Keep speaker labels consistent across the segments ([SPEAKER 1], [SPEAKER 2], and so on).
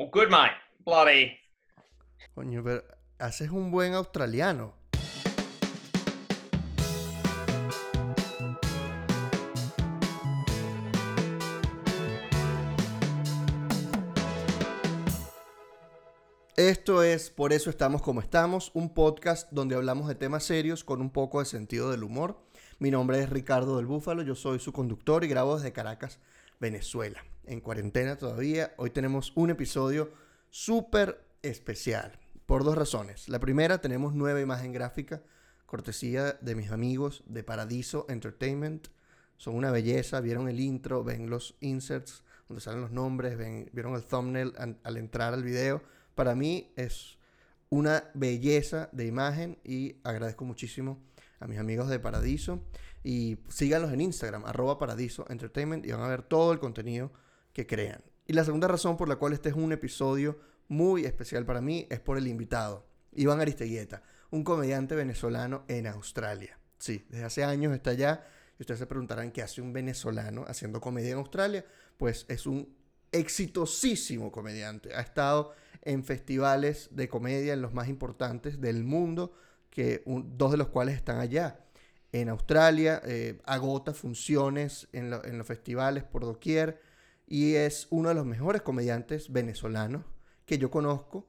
[SPEAKER 1] Oh, good man. Bloody.
[SPEAKER 2] Coño, pero haces un buen australiano. Esto es Por eso estamos como estamos, un podcast donde hablamos de temas serios con un poco de sentido del humor. Mi nombre es Ricardo del Búfalo, yo soy su conductor y grabo desde Caracas, Venezuela. En cuarentena todavía, hoy tenemos un episodio súper especial por dos razones. La primera, tenemos nueva imagen gráfica, cortesía de mis amigos de Paradiso Entertainment. Son una belleza, vieron el intro, ven los inserts donde salen los nombres, ven, vieron el thumbnail al entrar al video. Para mí es una belleza de imagen y agradezco muchísimo a mis amigos de Paradiso. Y síganlos en Instagram, arroba Paradiso Entertainment, y van a ver todo el contenido crean. Y la segunda razón por la cual este es un episodio muy especial para mí es por el invitado, Iván Aristeguieta, un comediante venezolano en Australia. Sí, desde hace años está allá. Y ustedes se preguntarán qué hace un venezolano haciendo comedia en Australia. Pues es un exitosísimo comediante. Ha estado en festivales de comedia en los más importantes del mundo, que dos de los cuales están allá. En Australia, eh, agota funciones en los festivales por doquier y es uno de los mejores comediantes venezolanos que yo conozco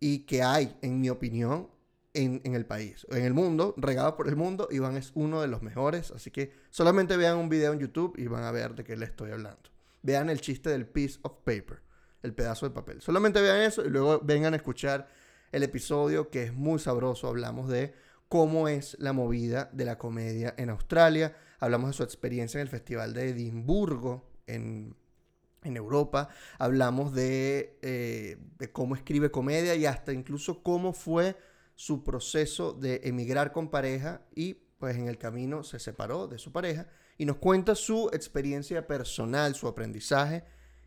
[SPEAKER 2] y que hay, en mi opinión, en, en el país. En el mundo, regado por el mundo, Iván es uno de los mejores, así que solamente vean un video en YouTube y van a ver de qué le estoy hablando. Vean el chiste del piece of paper, el pedazo de papel. Solamente vean eso y luego vengan a escuchar el episodio que es muy sabroso. Hablamos de cómo es la movida de la comedia en Australia. Hablamos de su experiencia en el Festival de Edimburgo en, en Europa. Hablamos de, eh, de cómo escribe comedia y hasta incluso cómo fue su proceso de emigrar con pareja y pues en el camino se separó de su pareja y nos cuenta su experiencia personal, su aprendizaje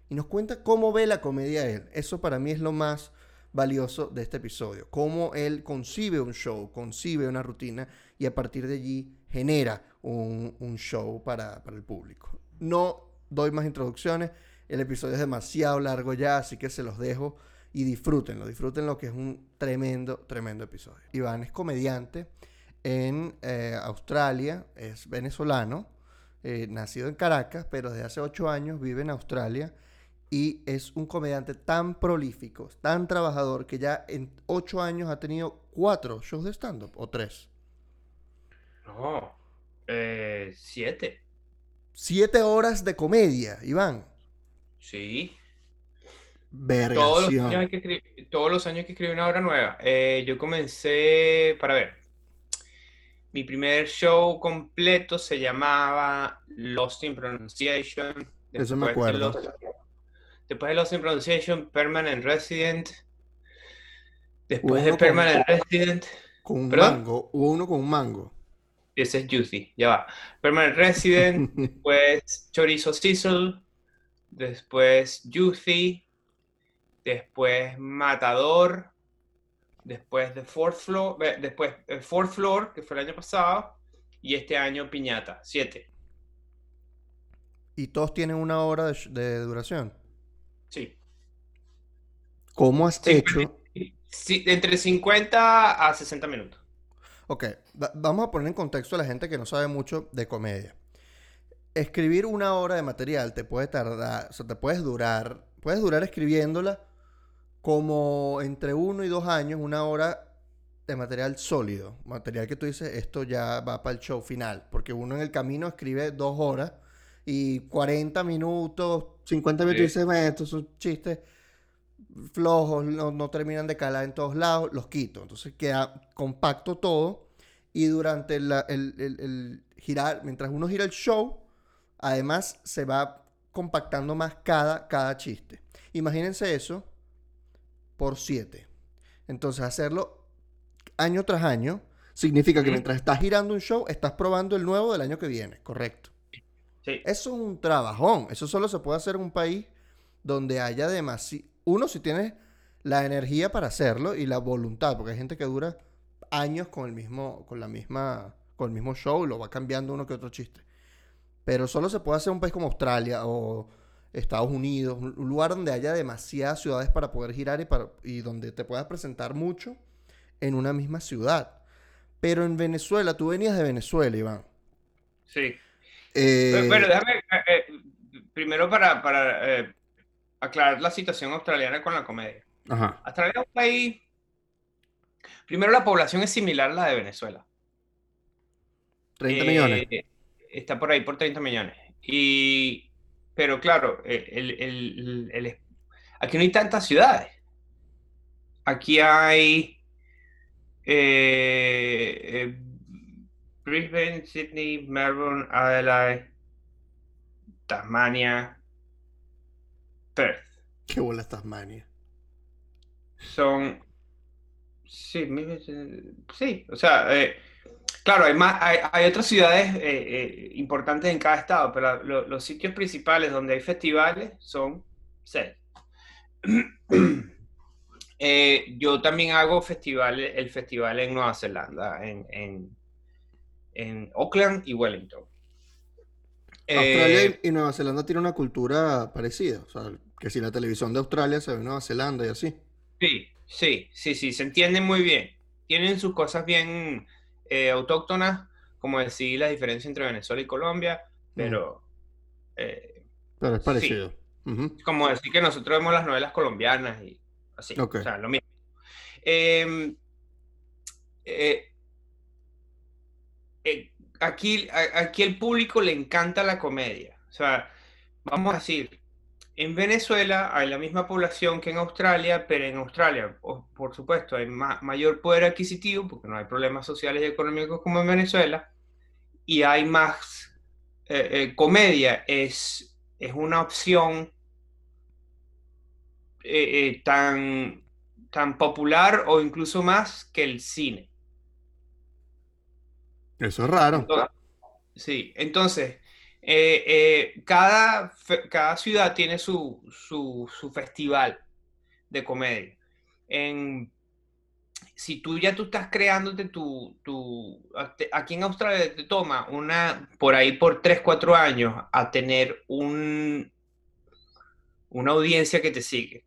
[SPEAKER 2] y nos cuenta cómo ve la comedia él. Eso para mí es lo más valioso de este episodio. Cómo él concibe un show, concibe una rutina y a partir de allí genera un, un show para, para el público. No doy más introducciones. El episodio es demasiado largo ya, así que se los dejo y disfrútenlo. Disfruten lo que es un tremendo, tremendo episodio. Iván es comediante en eh, Australia, es venezolano, eh, nacido en Caracas, pero desde hace ocho años vive en Australia y es un comediante tan prolífico, tan trabajador, que ya en ocho años ha tenido cuatro shows de stand-up o tres.
[SPEAKER 1] No. Eh, siete.
[SPEAKER 2] Siete horas de comedia, Iván.
[SPEAKER 1] Sí. Todos los, años hay
[SPEAKER 2] Vergación.
[SPEAKER 1] que escribir, todos los años hay que escribir una obra nueva. Eh, yo comencé, para ver, mi primer show completo se llamaba Lost in Pronunciation.
[SPEAKER 2] Eso me
[SPEAKER 1] Después de
[SPEAKER 2] acuerdo.
[SPEAKER 1] Lost- después de Lost in Pronunciation, Permanent Resident. Después de
[SPEAKER 2] con-
[SPEAKER 1] Permanent Resident,
[SPEAKER 2] Con un
[SPEAKER 1] ¿Perdón?
[SPEAKER 2] mango, hubo uno con un mango.
[SPEAKER 1] ese es Juicy, ya va. Permanent Resident, después Chorizo Sizzle, después Juicy, después Matador, después The Fourth Floor, después eh, Fourth Floor, que fue el año pasado, y este año Piñata, siete.
[SPEAKER 2] y todos tienen una hora de, duración.
[SPEAKER 1] Sí.
[SPEAKER 2] ¿Cómo has
[SPEAKER 1] Sí,
[SPEAKER 2] hecho?
[SPEAKER 1] Sí, entre 50 a 60 minutos.
[SPEAKER 2] Ok, va- vamos a poner en contexto a la gente que no sabe mucho de comedia. Escribir una hora de material te puede tardar, o sea, te puedes durar, puedes durar escribiéndola como entre uno y dos años, una hora de material sólido, material que tú dices, esto ya va para el show final, porque uno en el camino escribe dos horas y 40 minutos, 50 minutos y
[SPEAKER 1] Sí.
[SPEAKER 2] dices, "Bueno, estos son chistes flojos, no, no terminan de calar en todos lados, los quito. Entonces queda compacto todo y durante la- el, el- el girar, mientras uno gira el show, además se va compactando más cada, cada chiste. Imagínense eso por siete. Entonces hacerlo año tras año significa que mientras estás girando un show, estás probando el nuevo del año que viene, correcto.
[SPEAKER 1] Sí.
[SPEAKER 2] Eso es un trabajón. Eso solo se puede hacer en un país donde haya demasiado... Uno, si tienes la energía para hacerlo y la voluntad, porque hay gente que dura años con el mismo, con la misma, con el mismo show y lo va cambiando uno que otro chiste. Pero solo se puede hacer un país como Australia o Estados Unidos, un lugar donde haya demasiadas ciudades para poder girar y, para, y donde te puedas presentar mucho en una misma ciudad. Pero en Venezuela, tú venías de Venezuela, Iván.
[SPEAKER 1] Sí. Eh, bueno, déjame, eh, eh, primero para, para aclarar la situación australiana con la comedia. Ajá. Australia es un país, primero la población es similar a la de Venezuela.
[SPEAKER 2] 30 millones.
[SPEAKER 1] Está por ahí por 30 millones. Y, pero claro, el, aquí no hay tantas ciudades. Aquí hay Brisbane, Sydney, Melbourne, Adelaide, Tasmania, Perth.
[SPEAKER 2] ¿Qué bola Tasmania?
[SPEAKER 1] Son. Sí, sí, o sea, eh, claro, hay, más, hay, otras ciudades eh, eh, importantes en cada estado, pero los sitios principales donde hay festivales son seis. yo también hago festivales, el festival en Nueva Zelanda, en en Auckland y Wellington.
[SPEAKER 2] Australia eh, y Nueva Zelanda tienen una cultura parecida, o sea, que si la televisión de Australia se ve en Nueva Zelanda y así.
[SPEAKER 1] Sí, sí, sí, sí, se entienden muy bien. Tienen sus cosas bien eh, autóctonas, como decir la diferencia entre Venezuela y Colombia, pero...
[SPEAKER 2] Eh, pero es parecido.
[SPEAKER 1] Como decir que nosotros vemos las novelas colombianas y así. O sea, lo mismo. Em, eh, aquí, aquí el público le encanta la comedia. O sea, vamos a decir, en Venezuela hay la misma población que en Australia, pero en Australia, por supuesto, hay mayor poder adquisitivo porque no hay problemas sociales y económicos como en Venezuela, y hay más eh, eh, comedia, es, es una opción tan, tan popular o incluso más que el cine.
[SPEAKER 2] Eso es raro.
[SPEAKER 1] sí, entonces, eh, eh, cada, cada ciudad tiene su, festival de comedia. En, si tú ya tú estás creándote tu, tu, aquí en Australia te toma una, por ahí por 3, 4 años a tener un, una audiencia que te sigue.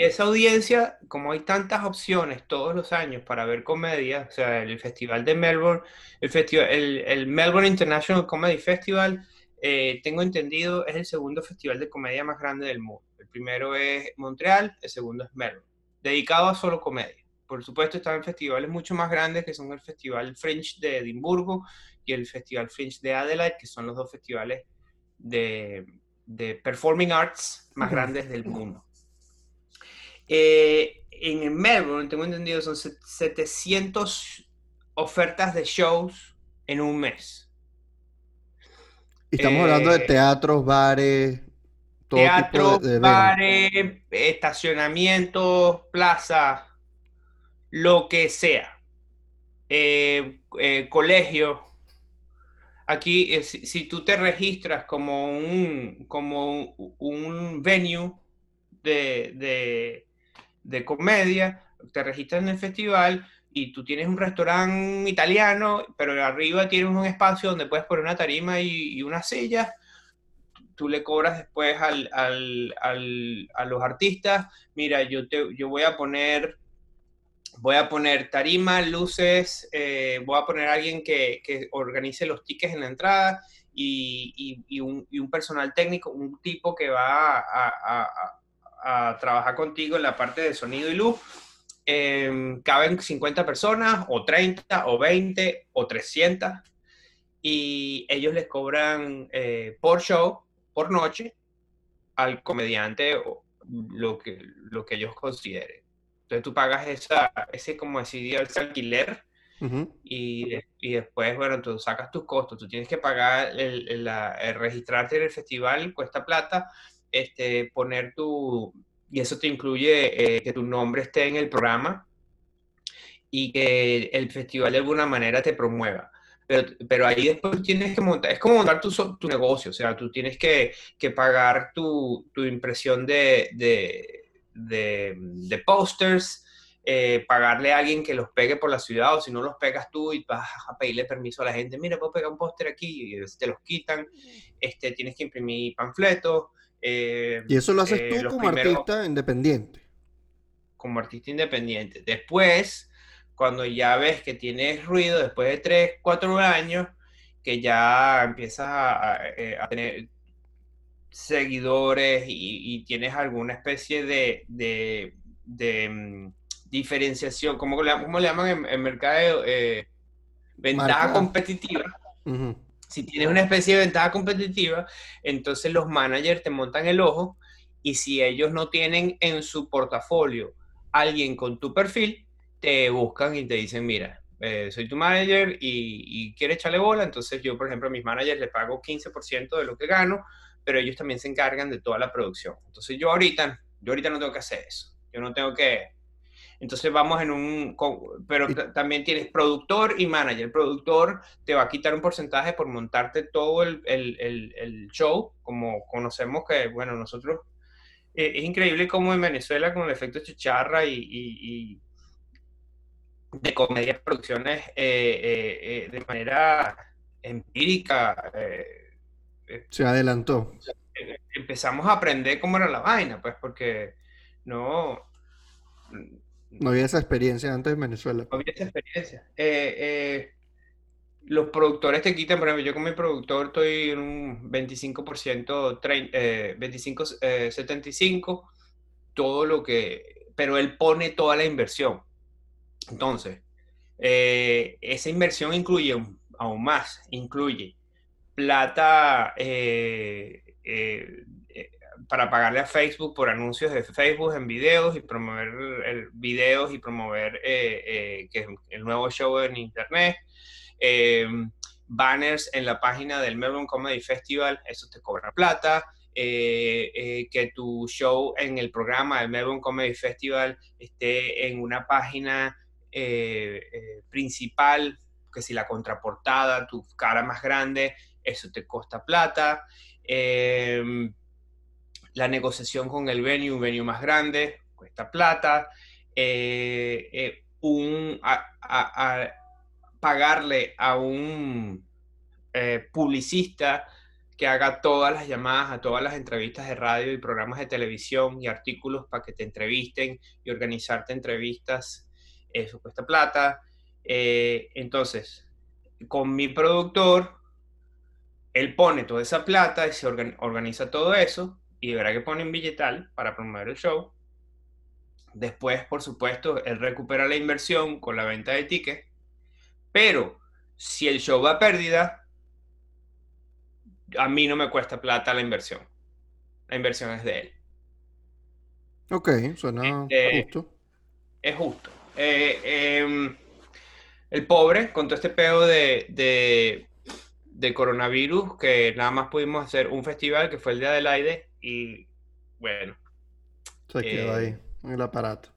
[SPEAKER 1] Y esa audiencia, como hay tantas opciones todos los años para ver comedia, o sea, el Festival de Melbourne, el, festival, el, Melbourne International Comedy Festival, eh, tengo entendido, es el segundo festival de comedia más grande del mundo. El primero es Montreal, el segundo es Melbourne, dedicado a solo comedia. Por supuesto, están festivales mucho más grandes, que son el Festival Fringe de Edimburgo y el Festival Fringe de Adelaide, que son los dos festivales de, de performing arts más grandes del mundo. Eh, en Melbourne, tengo entendido, son 700 ofertas de shows en un mes.
[SPEAKER 2] estamos hablando de eh, teatros, bares,
[SPEAKER 1] todo teatros, de, bares, estacionamientos, plazas, lo que sea. Eh, colegio. Aquí, si, tú te registras como un, como un, venue de, de comedia, te registras en el festival y tú tienes un restaurante italiano, pero arriba tienes un espacio donde puedes poner una tarima y, una silla. Tú le cobras después al, a los artistas, mira, yo, te, yo voy a poner voy a poner tarima, luces, eh, voy a poner a alguien que, organice los tickets en la entrada y, un, personal técnico, un tipo que va a, a trabajar contigo en la parte de sonido y luz. Em, caben 50 personas, o 30, o 20, o 300, y ellos les cobran eh, por show, por noche, al comediante lo que, lo que ellos consideren. Entonces tú pagas esa, ese, como decir, ese alquiler y, y, después, bueno, tú sacas tus costos, tú tienes que pagar el, el registrarte en el festival, cuesta plata, este, poner tu, y eso te incluye eh, que tu nombre esté en el programa y que el festival de alguna manera te promueva. Pero, pero ahí después tienes que montar, es como montar tu, tu negocio, o sea, tú tienes que, que pagar tu, tu impresión de, de, de, de posters, eh, pagarle a alguien que los pegue por la ciudad o si no los pegas tú y vas a pedirle permiso a la gente, mira, puedo pegar un póster aquí y te los quitan, este, tienes que imprimir panfletos.
[SPEAKER 2] Eh, y eso lo haces tú como artista independiente.
[SPEAKER 1] Como artista independiente. Después, cuando ya ves que tienes ruido, después de 3, 4 años, que ya empiezas a, eh, tener seguidores y, tienes alguna especie de, de, mm, diferenciación, ¿cómo le, cómo le llaman en, mercado? Eh, ventaja competitiva. Si tienes una especie de ventaja competitiva, entonces los managers te montan el ojo y si ellos no tienen en su portafolio alguien con tu perfil, te buscan y te dicen, mira, eh, soy tu manager y, y quiere echarle bola, entonces yo, por ejemplo, a mis managers les pago 15% de lo que gano, pero ellos también se encargan de toda la producción. Entonces yo ahorita, yo ahorita no tengo que hacer eso. Yo no tengo que... Entonces vamos en un... Pero también tienes productor y manager. El productor te va a quitar un porcentaje por montarte todo el, el, el, show, como conocemos que, bueno, nosotros... Eh, es increíble cómo en Venezuela con el efecto chicharra y, y de comedia producciones eh, eh, de manera empírica.
[SPEAKER 2] Se adelantó.
[SPEAKER 1] Empezamos a aprender cómo era la vaina, pues, porque no.
[SPEAKER 2] No había esa experiencia antes en Venezuela.
[SPEAKER 1] No había esa experiencia. los productores te quitan, por ejemplo, yo como mi productor estoy en un 25%, 25, 75, todo lo que, pero él pone toda la inversión. Entonces, eh, esa inversión incluye aún más, incluye plata eh, eh, para pagarle a Facebook por anuncios de Facebook en videos y promover videos y promover que el nuevo show en internet. banners en la página del Melbourne Comedy Festival, eso te cobra plata. que tu show en el programa del Melbourne Comedy Festival esté en una página eh, eh, principal, que si la contraportada, tu cara más grande, eso te costa plata. La negociación con el venue, un venue más grande, cuesta plata. Eh, un, pagarle a un publicista que haga todas las llamadas a todas las entrevistas de radio y programas de televisión y artículos para que te entrevisten y organizarte entrevistas eso cuesta plata. Eh, entonces, con mi productor, él pone toda esa plata y se organiza todo eso y verá que pone un billetal para promover el show. Después, por supuesto, él recupera la inversión con la venta de tickets, pero si el show va a pérdida, a mí no me cuesta plata la inversión. La inversión es de él.
[SPEAKER 2] Ok, suena este, justo.
[SPEAKER 1] Es justo. Eh, em, el pobre, con todo este pedo de, de, coronavirus, que nada más pudimos hacer un festival que fue el de Adelaide y bueno.
[SPEAKER 2] Se quedó ahí, eh, en el aparato.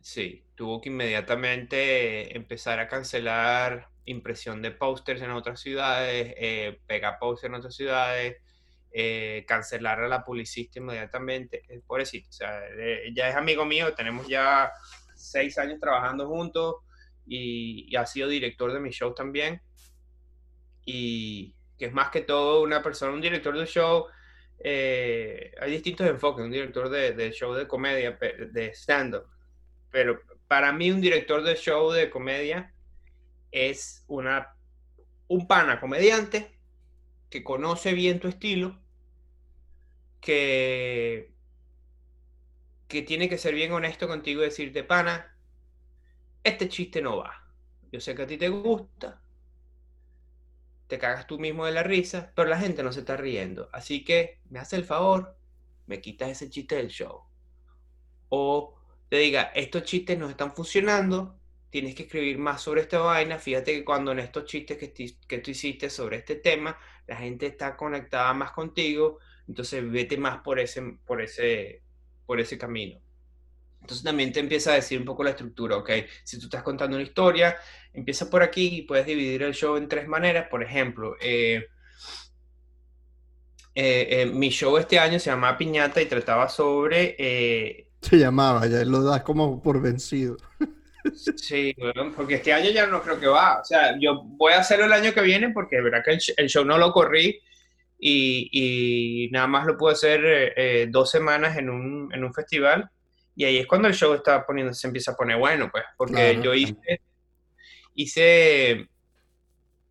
[SPEAKER 1] Sí, tuvo que inmediatamente empezar a cancelar impresión de pósters en otras ciudades, eh, pegar pósters en otras ciudades, eh, cancelar a la publicista inmediatamente. Pobrecito, o sea, ya es amigo mío, tenemos ya seis años trabajando juntos y, ha sido director de mi show también. Y que es más que todo una persona, un director de show. Eh, hay distintos enfoques, un director de, show de comedia, de stand-up. Pero para mí un director de show de comedia es una, un pana comediante que conoce bien tu estilo, que que tiene que ser bien honesto contigo y decirte, pana, este chiste no va. Yo sé que a ti te gusta, te cagas tú mismo de la risa, pero la gente no se está riendo. Así que me hace el favor, me quitas ese chiste del show. O te diga, estos chistes no están funcionando, tienes que escribir más sobre esta vaina. Fíjate que cuando en estos chistes que, que tú hiciste sobre este tema, la gente está conectada más contigo, entonces vete más por ese, por ese, por ese camino. Entonces también te empieza a decir un poco la estructura, ¿ok? Si tú estás contando una historia, empieza por aquí y puedes dividir el show en tres maneras. Por ejemplo, eh, eh, eh, mi show este año se llamaba Piñata y trataba sobre
[SPEAKER 2] Se llamaba, ya lo das como por vencido.
[SPEAKER 1] Sí, porque este año ya no creo que va. O sea, yo voy a hacerlo el año que viene porque es verdad que el, show no lo corrí y, nada más lo pude hacer eh, eh, dos semanas en un, en un, festival. Y ahí es cuando el show está poniendo, se empieza a poner bueno, pues, porque yo hice, hice,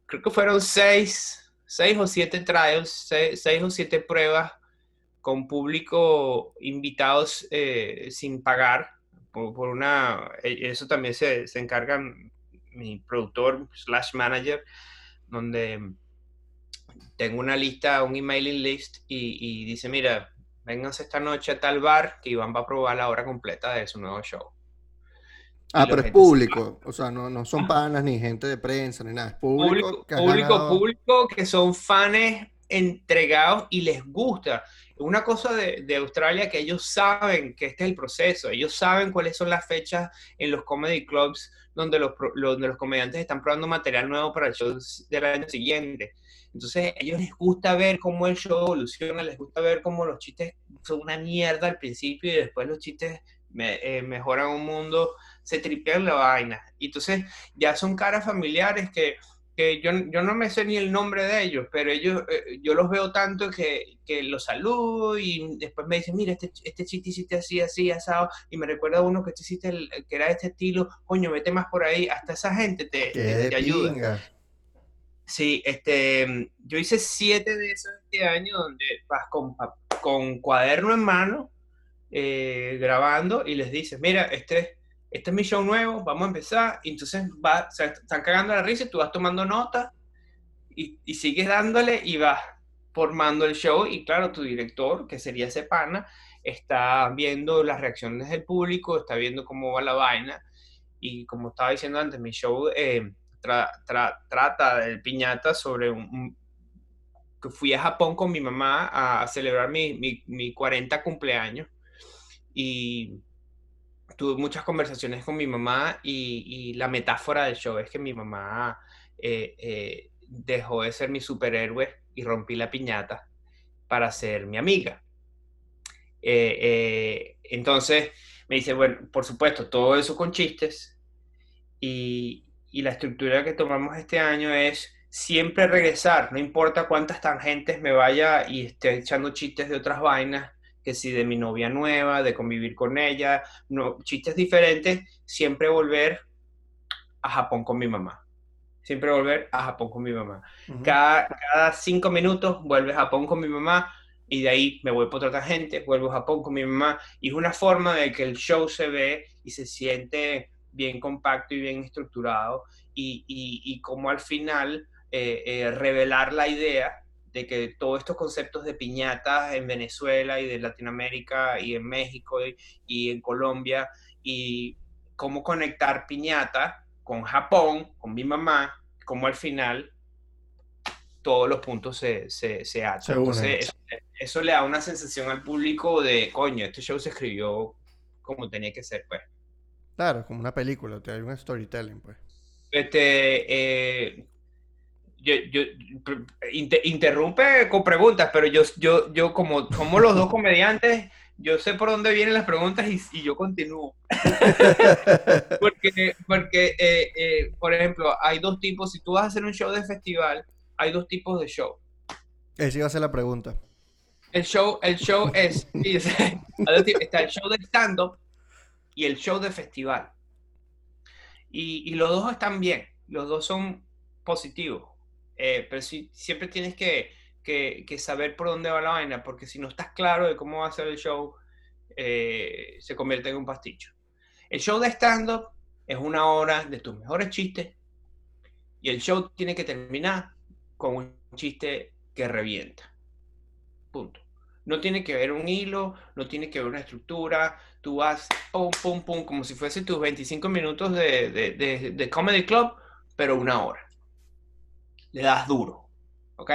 [SPEAKER 1] creo que fueron seis, seis o siete trials, seis, seis o siete pruebas con público invitados eh, sin pagar por, una, e, eso también se, se encarga mi productor slash manager, donde tengo una lista, un emailing list y, dice, mira, vénganse esta noche a tal bar que Iván va a probar la hora completa de su nuevo show.
[SPEAKER 2] Ah, pero es público, o sea, no, no son panas ni gente de prensa ni nada, es público.
[SPEAKER 1] Público, público, que son fans entregados y les gusta una cosa de, de, Australia que ellos saben que este es el proceso, ellos saben cuáles son las fechas en los comedy clubs donde los, donde los comediantes están probando material nuevo para el show del año siguiente. Entonces, a ellos les gusta ver cómo el show evoluciona, les gusta ver cómo los chistes son una mierda al principio y después los chistes eh, mejoran un mundo, se tripean la vaina. Y entonces, ya son caras familiares que que yo, yo, no me sé ni el nombre de ellos, pero ellos, eh, yo los veo tanto que, que, los saludo y después me dicen, mira, este, este chiste hiciste así, así, asado, y me recuerda a uno que, hiciste el, que era de este estilo, coño, vete más por ahí, hasta esa gente te, te, ayuda. Sí, este, yo hice siete de esos este año donde vas con, con cuaderno en mano, eh, grabando y les dices, mira, este este es mi show nuevo, vamos a empezar. Y entonces va, se están cagando la risa y tú vas tomando notas y, y, sigues dándole y vas formando el show. Y claro, tu director, que sería ese pana, está viendo las reacciones del público, está viendo cómo va la vaina. Y como estaba diciendo antes, mi show eh, trata del piñata sobre un, que fui a Japón con mi mamá a, celebrar mi, mi, mi 40 cumpleaños. Y tuve muchas conversaciones con mi mamá y, la metáfora del show es que mi mamá eh, eh, dejó de ser mi superhéroe y rompí la piñata para ser mi amiga. Eh, entonces me dice, bueno, por supuesto, todo eso con chistes y, y la estructura que tomamos este año es siempre regresar, no importa cuántas tangentes me vaya y esté echando chistes de otras vainas, que si de mi novia nueva, de convivir con ella, no, chistes diferentes, siempre volver a Japón con mi mamá. Siempre volver a Japón con mi mamá. cada, cada, cinco minutos vuelve a Japón con mi mamá y de ahí me voy por otra gente, vuelvo a Japón con mi mamá. Y es una forma de que el show se ve y se siente bien compacto y bien estructurado y, y, como al final eh, eh, revelar la idea de que todos estos conceptos de piñatas en Venezuela y de Latinoamérica y en México y, en Colombia y cómo conectar piñata con Japón, con mi mamá, cómo al final todos los puntos se, se, se hacen. eso, le da una sensación al público de, coño, este show se escribió como tenía que ser, pues.
[SPEAKER 2] Claro, como una película, hay un storytelling, pues.
[SPEAKER 1] Este, eh, yo, yo interrumpe con preguntas, pero yo, yo, yo como, como los dos comediantes, yo sé por dónde vienen las preguntas y, yo continúo. porque, porque eh, eh, por ejemplo, hay dos tipos, si tú vas a hacer un show de festival, hay dos tipos de show.
[SPEAKER 2] Esa iba a ser la pregunta.
[SPEAKER 1] El show, el show es, está el show de stand-up y el show de festival. Y, los dos están bien, los dos son positivos. Eh, pero siempre tienes que, saber por dónde va la vaina, porque si no estás claro de cómo va a ser el show, eh, se convierte en un pasticho. El show de stand-up es una hora de tus mejores chistes y el show tiene que terminar con un chiste que revienta. Punto. No tiene que ver un hilo, no tiene que ver una estructura. Tú vas pum, pum, pum, como si fuese tus 25 minutos de, de comedy club, pero una hora le das duro. ¿Ok?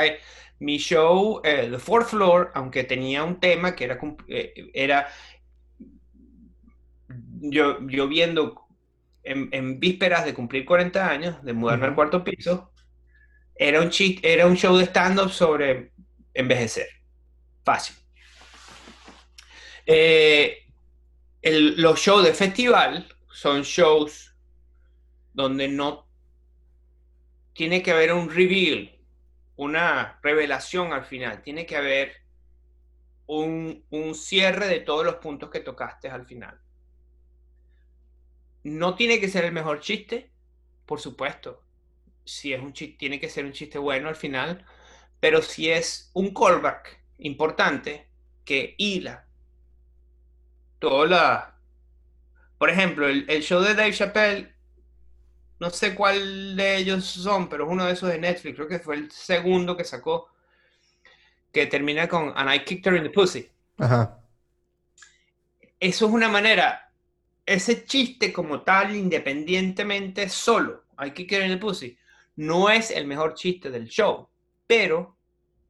[SPEAKER 1] Mi show, eh, The Fourth Floor, aunque tenía un tema que era, eh, era yo, yo viendo en, vísperas de cumplir 40 años, de mudarme al cuarto piso, era un, era un show de stand-up sobre envejecer. Fácil. Eh, los shows de festival son shows donde no tiene que haber un reveal, una revelación al final, tiene que haber un, un cierre de todos los puntos que tocaste al final. No tiene que ser el mejor chiste, por supuesto. Si es un chiste, tiene que ser un chiste bueno al final, pero si es un callback importante que hila toda la... Por ejemplo, el, show de Dave Chappelle, no sé cuál de ellos son, pero es uno de esos de Netflix, creo que fue el segundo que sacó, que termina con And I kicked her in the pussy. Ajá. Eso es una manera, ese chiste como tal, independientemente, solo, I kicked her in the pussy, no es el mejor chiste del show, pero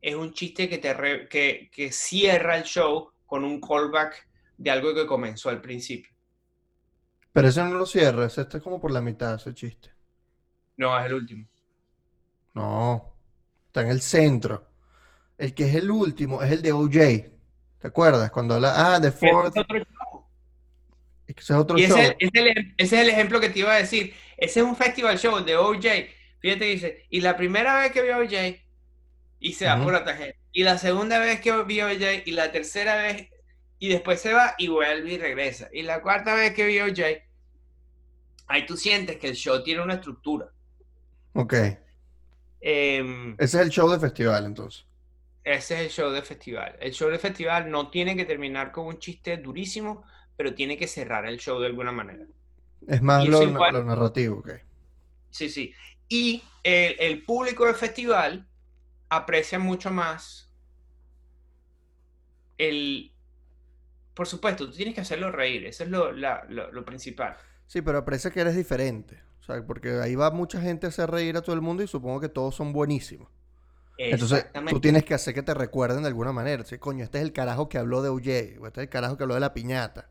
[SPEAKER 1] es un chiste que, te que, que cierra el show con un callback de algo que comenzó al principio.
[SPEAKER 2] Pero ese no lo cierra, ese está como por la mitad, ese chiste.
[SPEAKER 1] No, es el último.
[SPEAKER 2] No, está en el centro. El que es el último es el de OJ. ¿Te acuerdas? Cuando habla. Ah, The Fourth. Es otro show.
[SPEAKER 1] Ese es otro show. Ese, ese, es el ejemplo que te iba a decir. Ese es un festival show de OJ. Fíjate, dice. Y la primera vez que vi a OJ, y se va por la tarjeta. Y la segunda vez que vi a OJ, y la tercera vez y después se va y vuelve y regresa. Y la cuarta vez que vio Jay, ahí tú sientes que el show tiene una estructura.
[SPEAKER 2] Ok. Em, ese es el show de festival, entonces.
[SPEAKER 1] Ese es el show de festival. El show de festival no tiene que terminar con un chiste durísimo, pero tiene que cerrar el show de alguna manera.
[SPEAKER 2] Es más lo, narrativo, ok.
[SPEAKER 1] Sí, sí. Y el, el público de festival aprecia mucho más el, por supuesto, tú tienes que hacerlo reír, eso es lo, principal.
[SPEAKER 2] Sí, pero parece que eres diferente. O sea, porque ahí va mucha gente a hacer reír a todo el mundo y supongo que todos son buenísimos. Entonces, tú tienes que hacer que te recuerden de alguna manera. Sí, coño, este es el carajo que habló de OJ, o este es el carajo que habló de la piñata.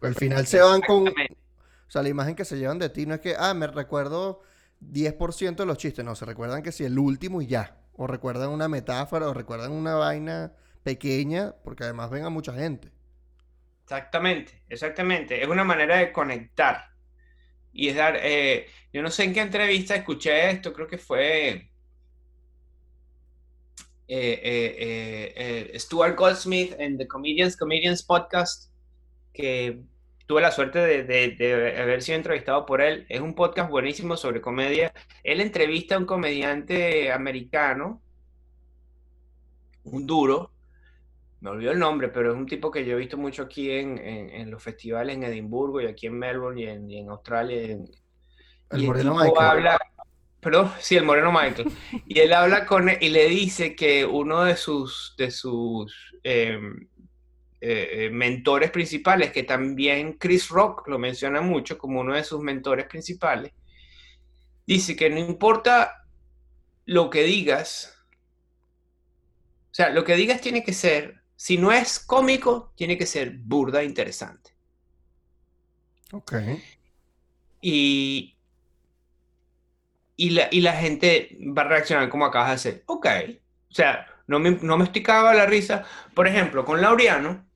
[SPEAKER 2] al final se van con. O sea, la imagen que se llevan de ti no es que, ah, me recuerdo 10% de los chistes. No, se recuerdan que si el último y ya. O recuerdan una metáfora, o recuerdan una vaina pequeña, porque además ven a mucha gente.
[SPEAKER 1] Exactamente, exactamente. Es una manera de conectar. Y es dar, eh, yo no sé en qué entrevista escuché esto, creo que fue eh, eh, Stuart Goldsmith en The Comedians Comedians Podcast, que tuve la suerte de, haber sido entrevistado por él. Es un podcast buenísimo sobre comedia. Él entrevista a un comediante americano, un duro, me olvidó el nombre, pero es un tipo que yo he visto mucho aquí en, los festivales en Edimburgo y aquí en Melbourne y en, Australia. el Moreno Michael. Habla, perdón, sí, el Moreno Michael. y él habla con él y le dice que uno de sus, de sus em, eh, eh, mentores principales, que también Chris Rock lo menciona mucho como uno de sus mentores principales, dice que no importa lo que digas, o sea, lo que digas tiene que ser si no es cómico, tiene que ser burda interesante.
[SPEAKER 2] Ok.
[SPEAKER 1] Y, y, la, y la gente va a reaccionar como acabas de hacer. Ok. O sea, no me, no me estoy la risa. Por ejemplo, con Laureano,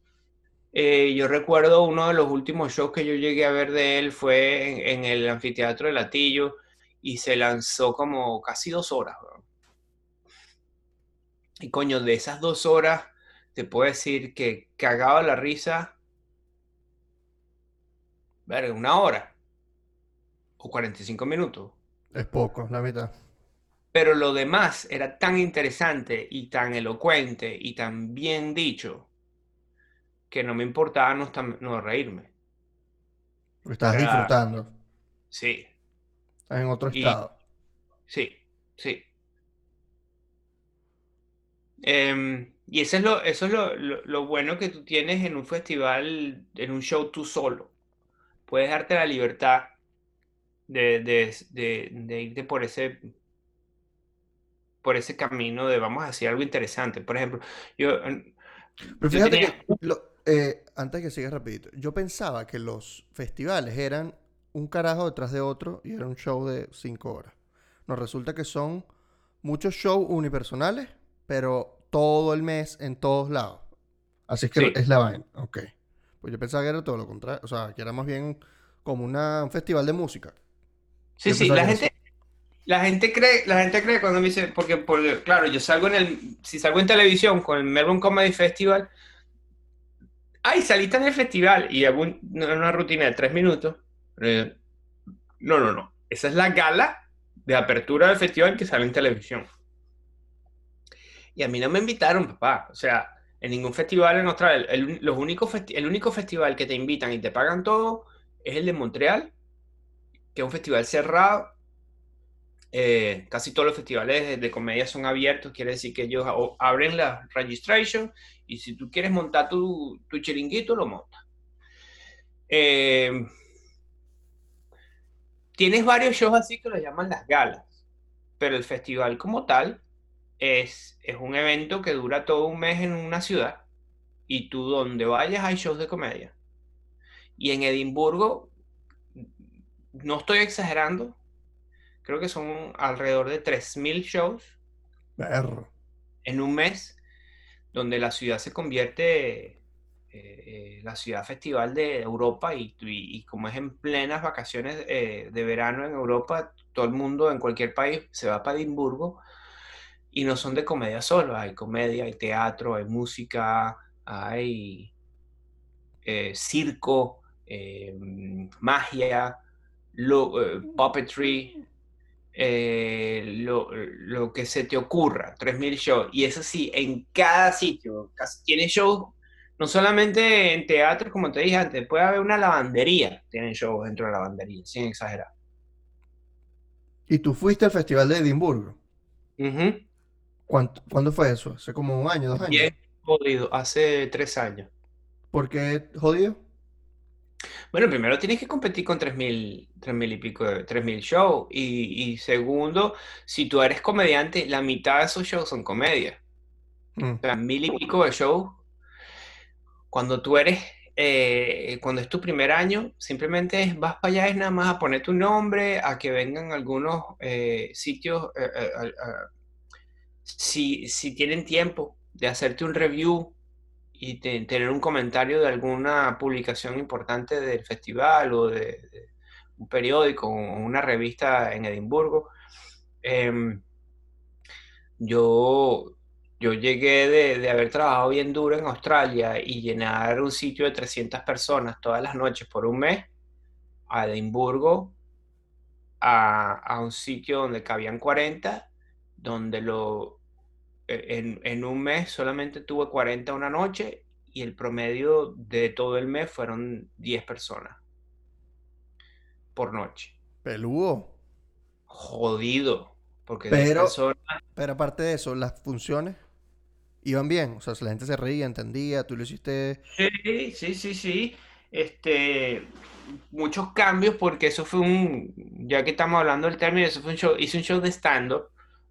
[SPEAKER 1] eh, yo recuerdo uno de los últimos shows que yo llegué a ver de él fue en, el anfiteatro de Latillo y se lanzó como casi dos horas. Y coño, de esas dos horas te puedo decir que cagaba la risa, ver, una hora o 45 minutos.
[SPEAKER 2] Es poco, la mitad.
[SPEAKER 1] Pero lo demás era tan interesante y tan elocuente y tan bien dicho que no me importaba no, reírme.
[SPEAKER 2] Estás disfrutando.
[SPEAKER 1] Sí.
[SPEAKER 2] Estás en otro estado.
[SPEAKER 1] Sí, sí. Eh, y eso es, lo, eso es lo, lo, bueno que tú tienes en un festival, en un show tú solo. Puedes darte la libertad de, de, de, irte por ese, por ese camino de vamos a hacer algo interesante. Por ejemplo, yo...
[SPEAKER 2] Pero fíjate que, eh, antes que sigas rapidito, yo pensaba que los festivales eran un carajo detrás de otro y era un show de cinco horas. Nos resulta que son muchos shows unipersonales, pero todo el mes en todos lados. Así que es la vaina. Ok. Pues yo pensaba que era todo lo contrario. O sea, que era más bien como una, un festival de música.
[SPEAKER 1] Sí,
[SPEAKER 2] Yo
[SPEAKER 1] sí, la gente, la gente cree, la gente cree cuando me dice, porque, porque, claro, yo salgo en el, si salgo en televisión con el Melbourne Comedy Festival, ay, saliste en el festival y hago un- una una rutina de tres minutos. Eh, no, no, no. Esa es la gala de apertura del festival que sale en televisión. Y a mí no me invitaron, papá. O sea, en ningún festival en Australia. El, los únicos el único festival que te invitan y te pagan todo es el de Montreal, que es un festival cerrado. Eh, casi todos los festivales de, comedia son abiertos, quiere decir que ellos abren la registration y si tú quieres montar tu, chiringuito, lo montas. Eh, tienes varios shows así que los llaman las galas, pero el festival como tal es, es un evento que dura todo un mes en una ciudad y tú donde vayas hay shows de comedia. Y en Edimburgo, no estoy exagerando, creo que son alrededor de 3.000 shows
[SPEAKER 2] Perro.
[SPEAKER 1] en un mes, donde la ciudad se convierte eh, eh, la ciudad festival de Europa y, y- y como es en plenas vacaciones eh, de verano en Europa, todo el mundo en cualquier país se va para Edimburgo y no son de comedia solo, hay comedia, hay teatro, hay música, hay eh, circo, eh, magia, lo- eh, puppetry, eh, lo, lo que se te ocurra, 3.000 shows. Y eso sí, en cada sitio, casi- tiene shows, no solamente en teatro, como te dije antes, puede haber una lavandería, tienen shows dentro de la lavandería, sin exagerar.
[SPEAKER 2] ¿Y tú fuiste al festival de Edimburgo?
[SPEAKER 1] Ujú.
[SPEAKER 2] ¿Cuánto- ¿Cuándo fue eso? ¿Hace como un año, dos años?
[SPEAKER 1] Bien jodido, hace tres años.
[SPEAKER 2] ¿Por qué jodido?
[SPEAKER 1] Bueno, primero tienes que competir con 3.000, 3.000 y pico, de- 3.000 shows. Y, y segundo, si tú eres comediante, la mitad de esos shows son comedia.
[SPEAKER 2] Mm.
[SPEAKER 1] O sea, mil y pico de shows. Cuando tú eres, eh, cuando es tu primer año, simplemente vas para allá es nada más a poner tu nombre, a que vengan algunos eh, sitios, eh, eh, a- a- si, si tienen tiempo de hacerte un review y te- tener un comentario de alguna publicación importante del festival o de, de un periódico o una revista en Edimburgo. Em, yo, yo llegué de, de haber trabajado bien duro en Australia y llenar un sitio de 300 personas todas las noches por un mes a Edimburgo, a, a un sitio donde cabían 40, donde lo, e, en, en un mes solamente tuve 40 una noche y el promedio de todo el mes fueron 10 personas por noche.
[SPEAKER 2] Peludo.
[SPEAKER 1] Jodido, porque 10
[SPEAKER 2] Pero-
[SPEAKER 1] personas
[SPEAKER 2] Pero aparte de eso, las funciones iban bien. O sea, si la gente se reía, entendía, tú lo hiciste.
[SPEAKER 1] Sí, sí, sí, sí. Este, muchos cambios porque eso fue un, ya que estamos hablando del término, eso fue un show, hice un show de stand-up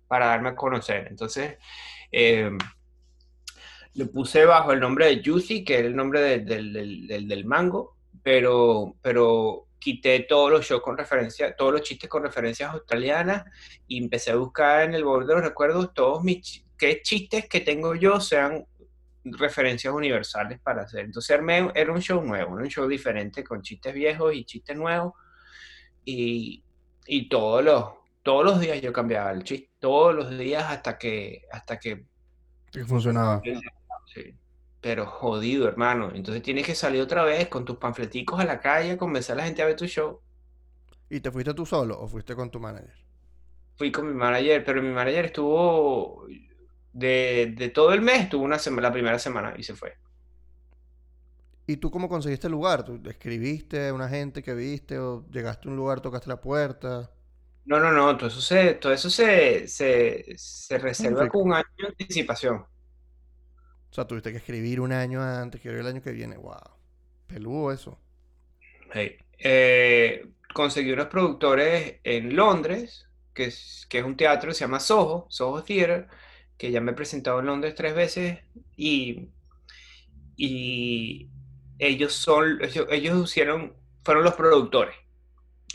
[SPEAKER 1] para darme a conocer. Entonces, eh, le puse bajo el nombre de Juicy, que era el nombre de- del, del- del- mango, pero, pero quité todos los shows con referencia, todos los chistes con referencias australianas y empecé a buscar en el borde de los recuerdos todos mis qué chistes que tengo yo sean referencias universales para hacer. Entonces armé- era un show nuevo, un show diferente con chistes viejos y chistes nuevos. Y, y todos los, todos los días yo cambiaba el chiste, todos los días hasta que, hasta que,
[SPEAKER 2] funcionaba.
[SPEAKER 1] sí. Pero jodido, hermano. Entonces tienes que salir otra vez con tus panfleticos a la calle, convencer a la gente a ver tu show.
[SPEAKER 2] ¿Y te fuiste tú solo o fuiste con tu manager?
[SPEAKER 1] Fui con mi manager, pero mi manager estuvo de, de todo el mes, estuvo una semana, la primera semana y se fue.
[SPEAKER 2] ¿Y tú cómo conseguiste el lugar? ¿Tú escribiste a una gente que viste o llegaste a un lugar, tocaste la puerta?
[SPEAKER 1] No, no, no, todo eso se, todo eso se, se, se reserva con un año de anticipación.
[SPEAKER 2] O sea, tuviste que escribir un año antes, quiero el año que viene. Wow. Peludo eso.
[SPEAKER 1] Hey. Eh, conseguí unos productores en Londres, que es, que es un teatro que se llama Soho, Soho Theatre, que ya me he presentado en Londres tres veces y, y ellos son, ellos, ellos hicieron, fueron los productores.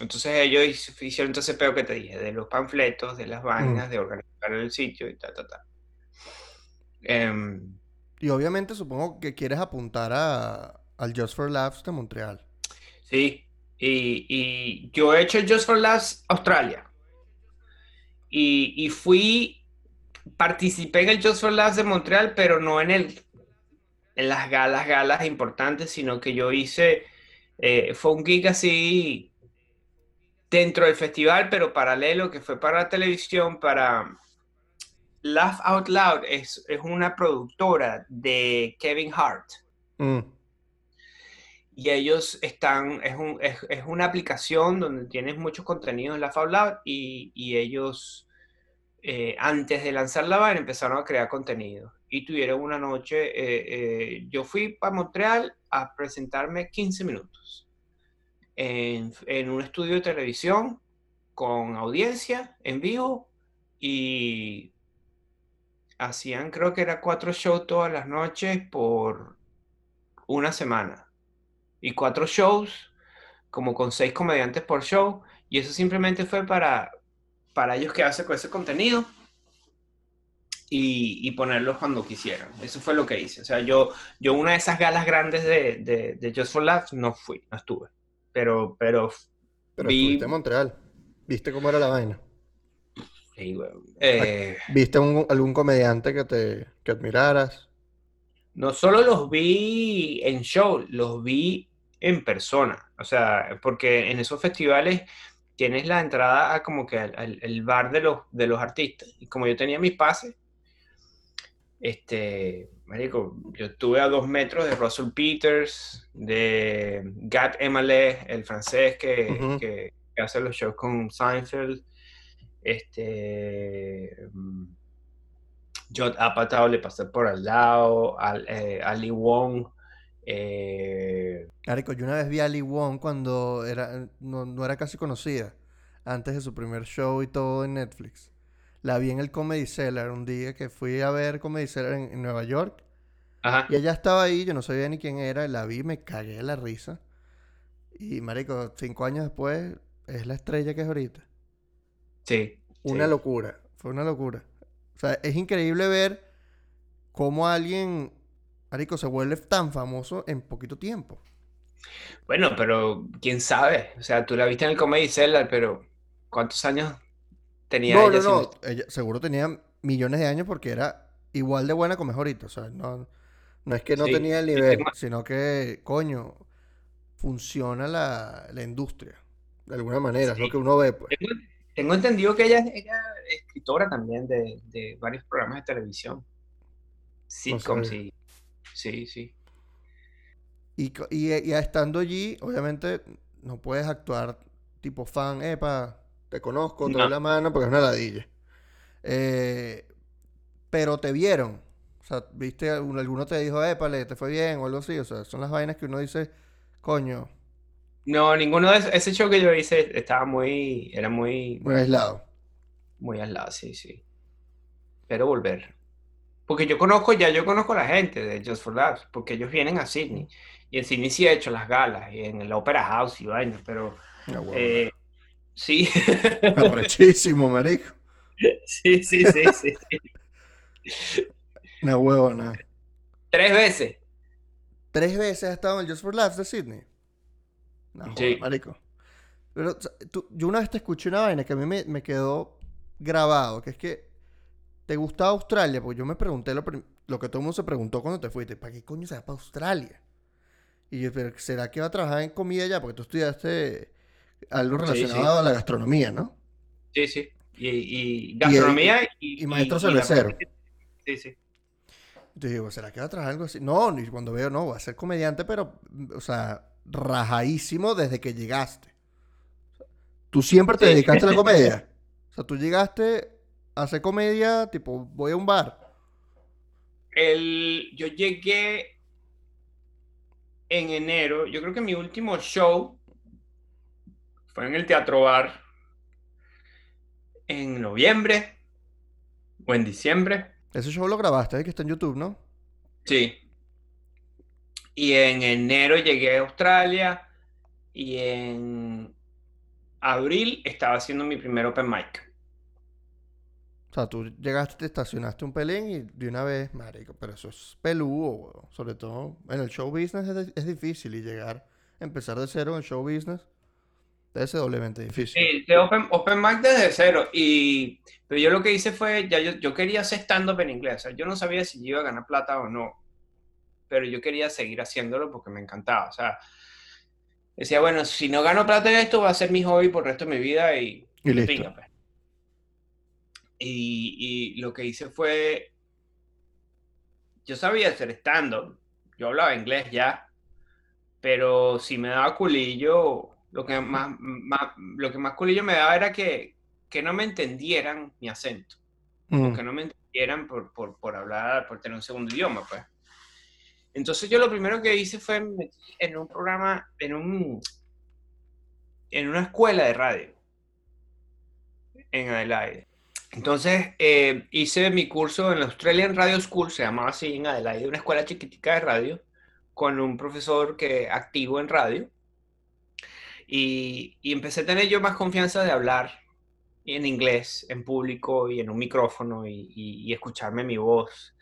[SPEAKER 1] Entonces ellos hic- hicieron todo ese pedo que te dije, de los panfletos, de las vainas, de organizar el sitio y ta, ta, ta. Em,
[SPEAKER 2] Y obviamente supongo que quieres apuntar a, al Just for Laughs de Montreal.
[SPEAKER 1] Sí, y, yo he hecho el Just for Laughs Australia. Y, fui, participé en el Just for Laughs de Montreal, pero no en el en las galas, galas importantes, sino que yo hice, eh, fue un gig así dentro del festival, pero paralelo, que fue para la televisión, para Laugh Out Loud, es, una productora de Kevin Hart. Mm. Y ellos están, es, una aplicación donde tienes muchos contenidos en Laugh Out Loud y, ellos, eh, antes de lanzar la vaina, empezaron a crear contenido. Y tuvieron una noche, eh, eh, yo fui para Montreal a presentarme 15 minutos en, un estudio de televisión con audiencia en vivo y hacían creo que era cuatro shows todas las noches por una semana y cuatro shows como con seis comediantes por show y eso simplemente fue para para ellos quedarse con ese contenido y, y, ponerlos cuando quisieran. Eso fue lo que hice. O sea, yo, yo una de esas galas grandes de, de, de Just for Laughs no fui, no estuve pero, pero,
[SPEAKER 2] pero vi... en Montreal. ¿Viste cómo era la vaina?
[SPEAKER 1] Sí, eh,
[SPEAKER 2] ¿Viste algún comediante que te que admiraras?
[SPEAKER 1] No solo los vi en show, los vi en persona. O sea, porque en esos festivales tienes la entrada a como que al, el bar de los, de los artistas. Y como yo tenía mis pases, este, Marico, yo estuve a dos metros de Russell Peters, de Gat Emale, el francés que, que, hace los shows con Seinfeld. Este. Jod Apatow le pasé por al lado, al, eh, Ali Wong. Eh...
[SPEAKER 2] Marico, yo una vez vi a Ali Wong cuando era, no, no era casi conocida, antes de su primer show y todo en Netflix. La vi en el Comedy Cellar un día que fui a ver Comedy Cellar en, Nueva York. Ajá. Y ella estaba ahí, yo no sabía ni quién era, la vi, me cagué de la risa. Y marico, cinco años después es la estrella que es ahorita.
[SPEAKER 1] Sí.
[SPEAKER 2] Una locura, fue una locura. O sea, es increíble ver cómo alguien, marico, se vuelve tan famoso en poquito tiempo.
[SPEAKER 1] Bueno, pero quién sabe. O sea, tú la viste en el Comedy Cellar, pero ¿cuántos años no,
[SPEAKER 2] no, no. Ella seguro tenía millones de años porque era igual de buena como mejorita. O sea, no, no es que no tenía el nivel, sino que, coño, funciona la, industria. De alguna manera, es lo que uno ve, pues.
[SPEAKER 1] Tengo, entendido que ella, es escritora también de, varios programas de televisión. Sí, como sí. Sí, sí.
[SPEAKER 2] Y, y, y, estando allí, obviamente, no puedes actuar tipo fan, epa, te conozco, te doy la mano porque es una ladilla. Eh, pero te vieron. O sea, viste, alguno te dijo, épale, te fue bien o algo así. O sea, son las vainas que uno dice, coño.
[SPEAKER 1] No, ninguno de esos, ese show que yo hice estaba muy, era muy...
[SPEAKER 2] Muy aislado.
[SPEAKER 1] Muy aislado, sí, sí. Pero volver. Porque yo conozco, ya yo conozco a la gente de Just for Laughs, porque ellos vienen a Sydney. Y en Sydney sí he hecho las galas, y en el Opera House y vainas, pero... Ah, eh, Sí.
[SPEAKER 2] Arrechísimo, marico.
[SPEAKER 1] Sí, sí, sí, sí.
[SPEAKER 2] Una huevona.
[SPEAKER 1] Tres veces.
[SPEAKER 2] ¿Tres veces has estado en el Just for Laughs de Sydney? No, sí. marico. Pero yo una vez te escuché una vaina que a mí me, quedó grabado, que es que te gustaba Australia, porque yo me pregunté lo, que todo el mundo se preguntó cuando te fuiste, ¿para qué coño se va para Australia? Y yo, pero ¿será que va a trabajar en comida ya? Porque tú estudiaste algo relacionado a la gastronomía, ¿no?
[SPEAKER 1] Sí, sí. Y, gastronomía y,
[SPEAKER 2] y, maestro cervecero.
[SPEAKER 1] Sí, sí.
[SPEAKER 2] Entonces digo, ¿será que va a trabajar algo así? No, ni cuando veo, no, va a ser comediante, pero, o sea, rajadísimo desde que llegaste. Tú siempre te dedicaste a la comedia. O sea, tú llegaste a hacer comedia, tipo, voy a un bar.
[SPEAKER 1] El, yo llegué en enero, yo creo que mi último show fue en el Teatro Bar en noviembre o en diciembre.
[SPEAKER 2] Ese show lo grabaste, ¿eh? que está en YouTube, ¿no?
[SPEAKER 1] Sí. Y en enero llegué a Australia y en abril estaba haciendo mi primer open mic.
[SPEAKER 2] O sea, tú llegaste, te estacionaste un pelín y de una vez, marico, pero eso es peludo. Sobre todo en el show business es, es difícil y llegar, empezar de cero en el show business debe ser doblemente difícil.
[SPEAKER 1] Sí, de open, open mic desde cero. Y, pero yo lo que hice fue, ya yo, yo quería hacer stand-up en inglés. O sea, yo no sabía si yo iba a ganar plata o no. Pero yo quería seguir haciéndolo porque me encantaba. O sea, decía, bueno, si no gano plata en esto, va a ser mi hobby por el resto de mi vida y,
[SPEAKER 2] Y listo.
[SPEAKER 1] pinga, pues. Y, y lo que hice fue, yo sabía hacer stand-up, yo hablaba inglés ya, pero si me daba culillo, lo que más, más- lo que más culillo me daba era que, que no me entendieran mi acento,
[SPEAKER 2] Mm.
[SPEAKER 1] que no me entendieran por, por, por hablar, por tener un segundo idioma, pues. Entonces yo lo primero que hice fue me en un programa, en un, en una escuela de radio en Adelaide. Entonces eh, hice mi curso en la Australian Radio School, se llamaba así en Adelaide, una escuela chiquitica de radio, con un profesor que activo en radio. Y, y empecé a tener yo más confianza de hablar en inglés, en público y en un micrófono y, y- y escucharme mi voz.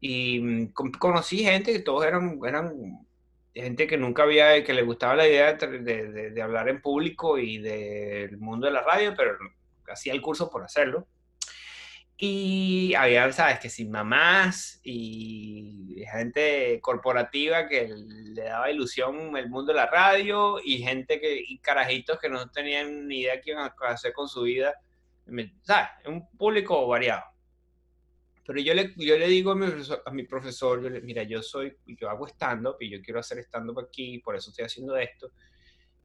[SPEAKER 1] Y mm, con- conocí gente que todos eran, eran gente que nunca había, que le gustaba la idea de, de- de- hablar en público y del mundo de la radio, pero hacía el curso por hacerlo. Y había, sabes, que sin mamás y gente corporativa que le daba ilusión el mundo de la radio y gente que, y carajitos que no tenían ni idea qué iban a hacer con su vida. ¿Sabes? Un público variado. Pero yo le, yo le digo a mi profesor, a mi profesor, yo le- mira, yo soy, yo hago stand-up y yo quiero hacer stand-up aquí, por eso estoy haciendo esto.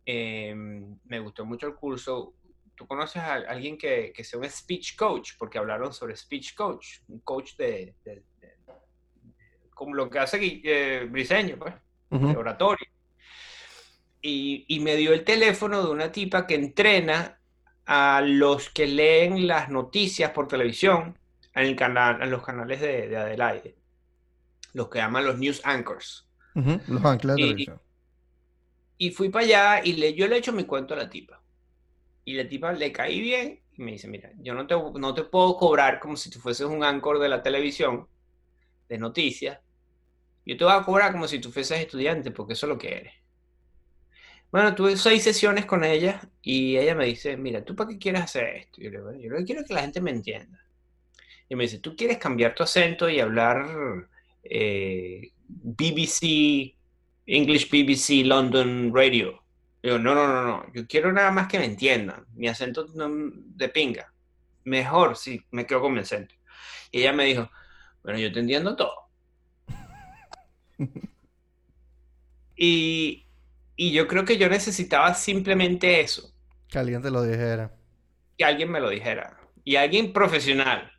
[SPEAKER 1] Eh, me gustó mucho el curso. ¿Tú conoces a alguien que, que sea un speech coach? Porque hablaron sobre speech coach, un coach de, de- de- como lo que hace eh, Briseño, pues, de
[SPEAKER 2] Ujú.
[SPEAKER 1] oratorio. Y, y me dio el teléfono de una tipa que entrena a los que leen las noticias por televisión en, el canal, en los canales de, de Adelaide, los que llaman los news anchors.
[SPEAKER 2] Ujú. Los anclas de televisión.
[SPEAKER 1] Y fui para allá y le, yo le echo mi cuento a la tipa. Y la tipa le caí bien y me dice, mira, yo no te, no te puedo cobrar como si tú fueses un anchor de la televisión, de noticias. Yo te voy a cobrar como si tú fueses estudiante, porque eso es lo que eres. Bueno, tuve seis sesiones con ella y ella me dice, mira, ¿tú para qué quieres hacer esto? Yo le digo, "Bueno, yo lo que quiero es que la gente me entienda. Y me dice, ¿tú quieres cambiar tu acento y hablar eh, BBC, English BBC, London Radio? Digo, no, no, no, no, yo quiero nada más que me entiendan. Mi acento no, de pinga. Mejor si me quedo con mi acento. Y ella me dijo, bueno, yo te entiendo todo. Y, y yo creo que yo necesitaba simplemente eso,
[SPEAKER 2] Que alguien te lo dijera.
[SPEAKER 1] que alguien me lo dijera. Y alguien profesional.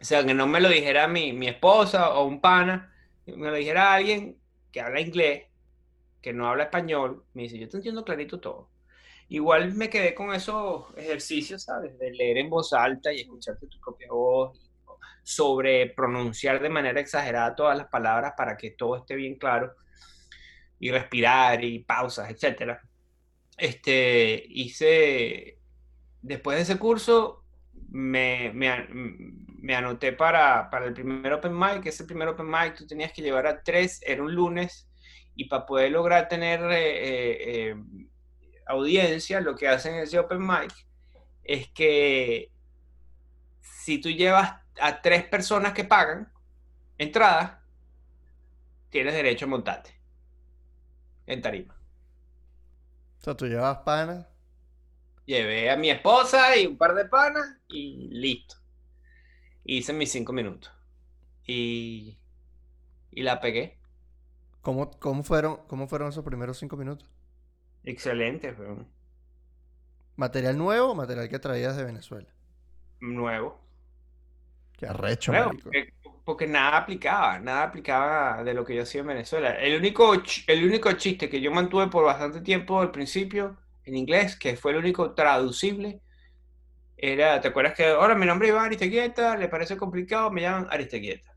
[SPEAKER 1] O sea, que no me lo dijera mi, mi esposa o un pana, me lo dijera alguien que habla inglés, que no habla español. Me dice, yo te entiendo clarito todo. Igual me quedé con esos ejercicios, ¿sabes? De leer en voz alta y escucharte tu propia voz, sobre pronunciar de manera exagerada todas las palabras para que todo esté bien claro, y respirar y pausas, etcétera. Este, hice, después de ese curso, me, me, me anoté para, para el primer Open Mic, ese primer Open Mic tú tenías que llevar a tres, era un lunes, y para poder lograr tener eh, eh, eh, audiencia, lo que hacen en ese Open Mic es que si tú llevas a tres personas que pagan entrada, tienes derecho a montarte en tarima.
[SPEAKER 2] O sea, tú llevas panas.
[SPEAKER 1] Llevé a mi esposa y un par de panas y listo. Hice mis cinco minutos. Y, y la pegué.
[SPEAKER 2] ¿Cómo, cómo, fueron, ¿Cómo fueron esos primeros cinco minutos?
[SPEAKER 1] Excelente, fue
[SPEAKER 2] ¿Material nuevo o material que traías de Venezuela?
[SPEAKER 1] nuevo.
[SPEAKER 2] Qué arrecho,
[SPEAKER 1] Nuevo, porque, porque nada aplicaba, nada aplicaba de lo que yo hacía en Venezuela. El único, el único chiste que yo mantuve por bastante tiempo al principio en inglés, que fue el único traducible, era, ¿te acuerdas que ahora mi nombre es Iván Aristeguieta, le parece complicado, me llaman Aristeguieta?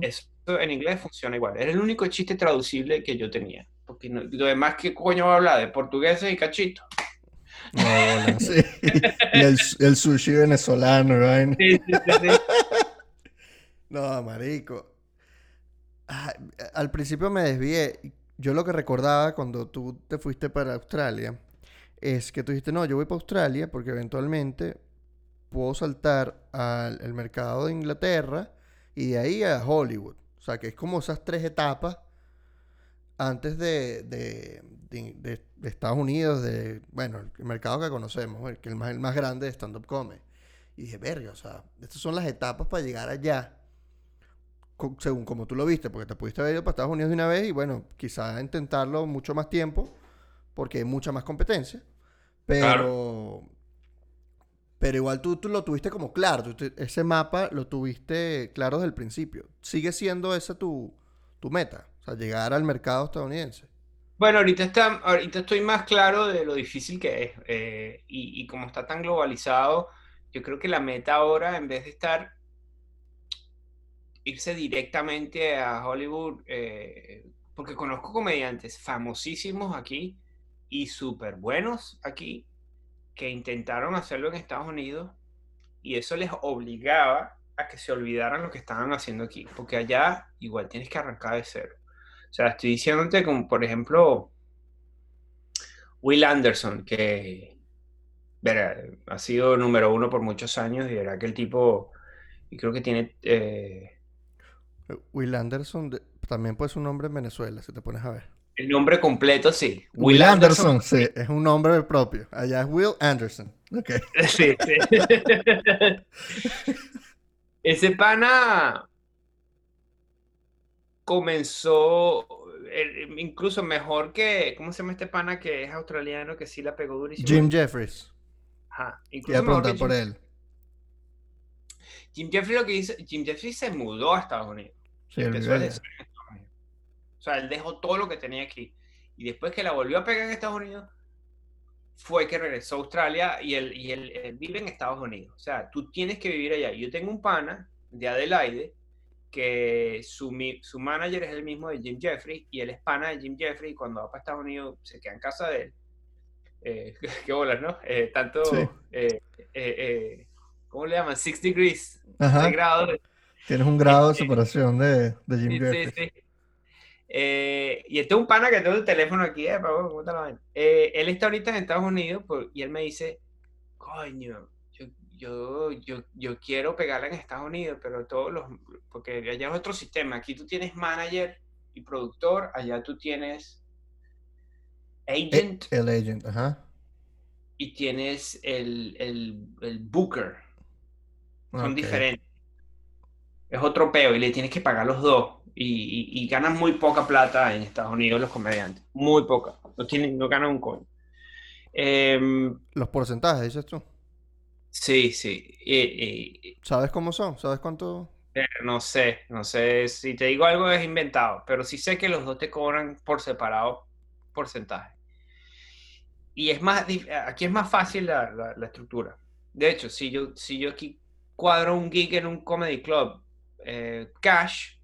[SPEAKER 1] Eso en inglés funciona igual. Era el único chiste traducible que yo tenía. Porque no- lo demás, ¿qué coño va a hablar? De portugueses y cachitos.
[SPEAKER 2] No, sí. Y el, el sushi venezolano, ¿verdad? Sí, sí, sí, No, marico. al principio me desvié. Yo lo que recordaba cuando tú te fuiste para Australia es que tú dijiste, no, yo voy para Australia porque eventualmente puedo saltar al mercado de Inglaterra y de ahí a Hollywood. O sea, que es como esas tres etapas antes de, de, de, Estados Unidos, de, bueno, el mercado que conocemos, el, el, más, el más grande de stand-up comedy. Y dije, verga, o sea, estas son las etapas para llegar allá, según como tú lo viste, porque te pudiste haber ido para Estados Unidos de una vez y bueno, quizá intentarlo mucho más tiempo, porque hay mucha más competencia. Pero, pero igual tú, tú, lo tuviste como claro, ese mapa lo tuviste claro desde el principio. ¿Sigue siendo esa tu, tu meta? O sea, llegar al mercado estadounidense.
[SPEAKER 1] Bueno, ahorita, está, ahorita estoy más claro de lo difícil que es. Eh, y, y, como está tan globalizado, yo creo que la meta ahora, en vez de estar irse directamente a Hollywood, eh, porque conozco comediantes famosísimos aquí y súper buenos aquí, que intentaron hacerlo en Estados Unidos y eso les obligaba a que se olvidaran lo que estaban haciendo aquí, porque allá igual tienes que arrancar de cero. O sea, estoy diciéndote como, por ejemplo, Will Anderson, que ha sido número uno por muchos años y era que el tipo, y creo que tiene... Eh,
[SPEAKER 2] Will Anderson también puede ser un nombre en Venezuela, si te pones a ver.
[SPEAKER 1] El nombre completo, sí.
[SPEAKER 2] Will, Anderson, sí, es un nombre propio. Allá es Will Anderson. Okay. Sí, sí.
[SPEAKER 1] Ese pana comenzó incluso mejor que, ¿cómo se llama este pana que es australiano que sí la pegó durísimo?
[SPEAKER 2] Jim Jeffries.
[SPEAKER 1] Ajá.
[SPEAKER 2] Incluso preguntar por él.
[SPEAKER 1] Jim Jeffries lo que hizo, Jim Jeffries se mudó a Estados Unidos. Sí, el O sea, él dejó todo lo que tenía aquí. Y después que la volvió a pegar en Estados Unidos, fue que regresó a Australia y él, y él vive en Estados Unidos. O sea, tú tienes que vivir allá. Yo tengo un pana de Adelaide que su, su manager es el mismo de Jim Jeffrey y él es pana de Jim Jeffrey y cuando va para Estados Unidos se queda en casa de él. Eh, qué bolas, ¿no? Eh, tanto, eh, eh, ¿cómo le llaman? Six degrees de grado.
[SPEAKER 2] Tienes un grado de separación de, de Jim Jeffrey. Sí, sí.
[SPEAKER 1] Y este es un pana que tengo el teléfono aquí, eh, él está ahorita en Estados Unidos y él me dice, coño, yo, yo, yo quiero pegarla en Estados Unidos, pero todos los, porque allá es otro sistema. Aquí tú tienes manager y productor, allá tú tienes agent.
[SPEAKER 2] El, agent, ajá.
[SPEAKER 1] Y tienes el, el, el booker. Son diferentes. Es otro peo y le tienes que pagar los dos. Y, y, ganan muy poca plata en Estados Unidos los comediantes. Muy poca. No, tienen, no ganan un coño.
[SPEAKER 2] Em, los porcentajes, dices tú.
[SPEAKER 1] Sí, sí.
[SPEAKER 2] ¿Sabes cómo son? ¿Sabes cuánto?
[SPEAKER 1] Eh, no sé, no sé. Si te digo algo es inventado, pero sí sé que los dos te cobran por separado porcentaje. Y es más, aquí es más fácil la, estructura. De hecho, si yo, si yo aquí cuadro un gig en un comedy club, eh, cash,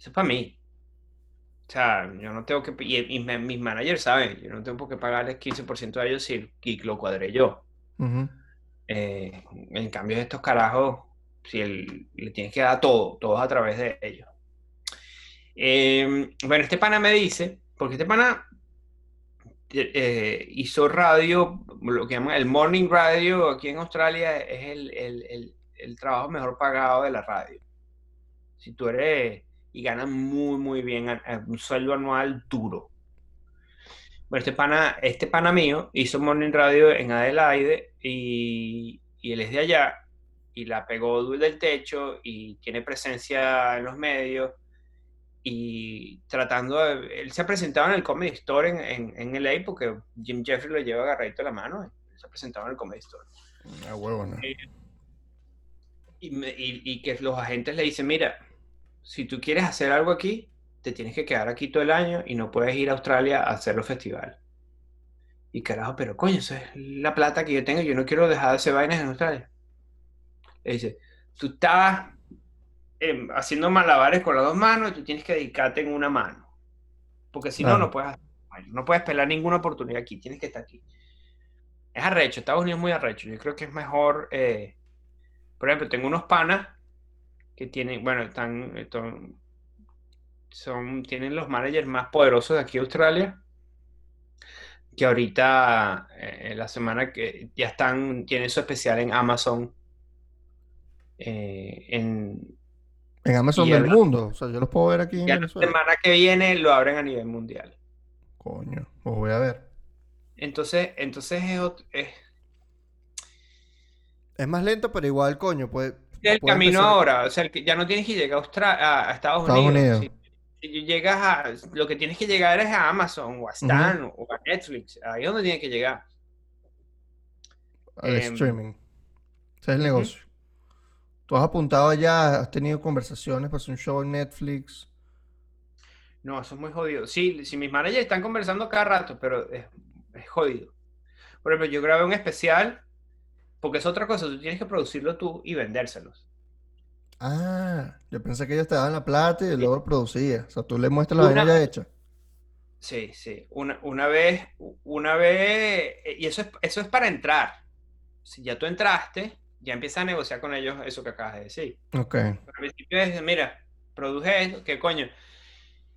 [SPEAKER 1] eso es para mí. O sea, yo no tengo que. Y, mis managers saben, yo no tengo por qué pagarles 15% a ellos si el gig lo cuadré yo. Eh, en cambio, estos carajos, si le tienes que dar todo, todo a través de ellos. Eh, bueno, este pana me dice, porque este pana eh, hizo radio, lo que llaman el morning radio aquí en Australia, es el, el, el, trabajo mejor pagado de la radio. Si tú eres y ganas muy, muy bien, un sueldo anual duro. Bueno, este pana, este pana mío hizo Morning Radio en Adelaide y, él es de allá y la pegó del techo y tiene presencia en los medios y tratando de, él se ha presentado en el Comedy Store en, en, en LA porque Jim Jeffrey lo lleva agarradito la mano y se ha presentado en el Comedy Store.
[SPEAKER 2] Ah, huevo, ¿no?
[SPEAKER 1] Eh, y, y, y, que los agentes le dicen, mira, si tú quieres hacer algo aquí, te tienes que quedar aquí todo el año y no puedes ir a Australia a hacer los festivales. Y carajo, pero coño, esa es la plata que yo tengo, yo no quiero dejar de hacer vainas en Australia. Le dice, tú estás em, haciendo malabares con las dos manos y tú tienes que dedicarte en una mano. Porque si no, no puedes, no puedes pelar ninguna oportunidad aquí, tienes que estar aquí. es arrecho, Estados Unidos es muy arrecho. Yo creo que es mejor, eh, por ejemplo, tengo unos panas que tienen, bueno, están, están- son, tienen los managers más poderosos de aquí a Australia, que ahorita, eh, la semana que ya están, tienen su especial en Amazon, eh, en,
[SPEAKER 2] En Amazon del
[SPEAKER 1] el-
[SPEAKER 2] mundo. O sea, yo los puedo ver aquí en
[SPEAKER 1] la semana que viene lo abren a nivel mundial.
[SPEAKER 2] Coño, los voy a ver.
[SPEAKER 1] Entonces, entonces es, es-
[SPEAKER 2] Es más lento, pero igual, coño, puede.
[SPEAKER 1] El camino
[SPEAKER 2] empezar-
[SPEAKER 1] ahora, o sea, que ya no tienes que llegar a, Austra- a- a Estados
[SPEAKER 2] Estados
[SPEAKER 1] Unidos.
[SPEAKER 2] Unidos.
[SPEAKER 1] Si, si llegas a, lo que tienes que llegar es a Amazon o a Stan o a Netflix, ahí es donde tienes que llegar.
[SPEAKER 2] al
[SPEAKER 1] Em,
[SPEAKER 2] streaming. Ese es el negocio. Tú has apuntado ya, has tenido conversaciones para hacer un show en Netflix.
[SPEAKER 1] No, eso es muy jodido. Sí, si mis managers están conversando cada rato, pero es, es jodido. Por ejemplo, yo grabé un especial, porque es otra cosa, tú tienes que producirlo tú y vendérselos.
[SPEAKER 2] Ah, yo pensé que ellos te daban la plata y luego lo producías. O sea, tú le muestras la vaina ya hecha.
[SPEAKER 1] Sí, sí. Una, una vez, una vez, y eso es, eso es para entrar. Si ya tú entraste, ya empiezas a negociar con ellos eso que acabas de decir.
[SPEAKER 2] Ok.
[SPEAKER 1] Pero al principio es, mira, produje esto, que coño,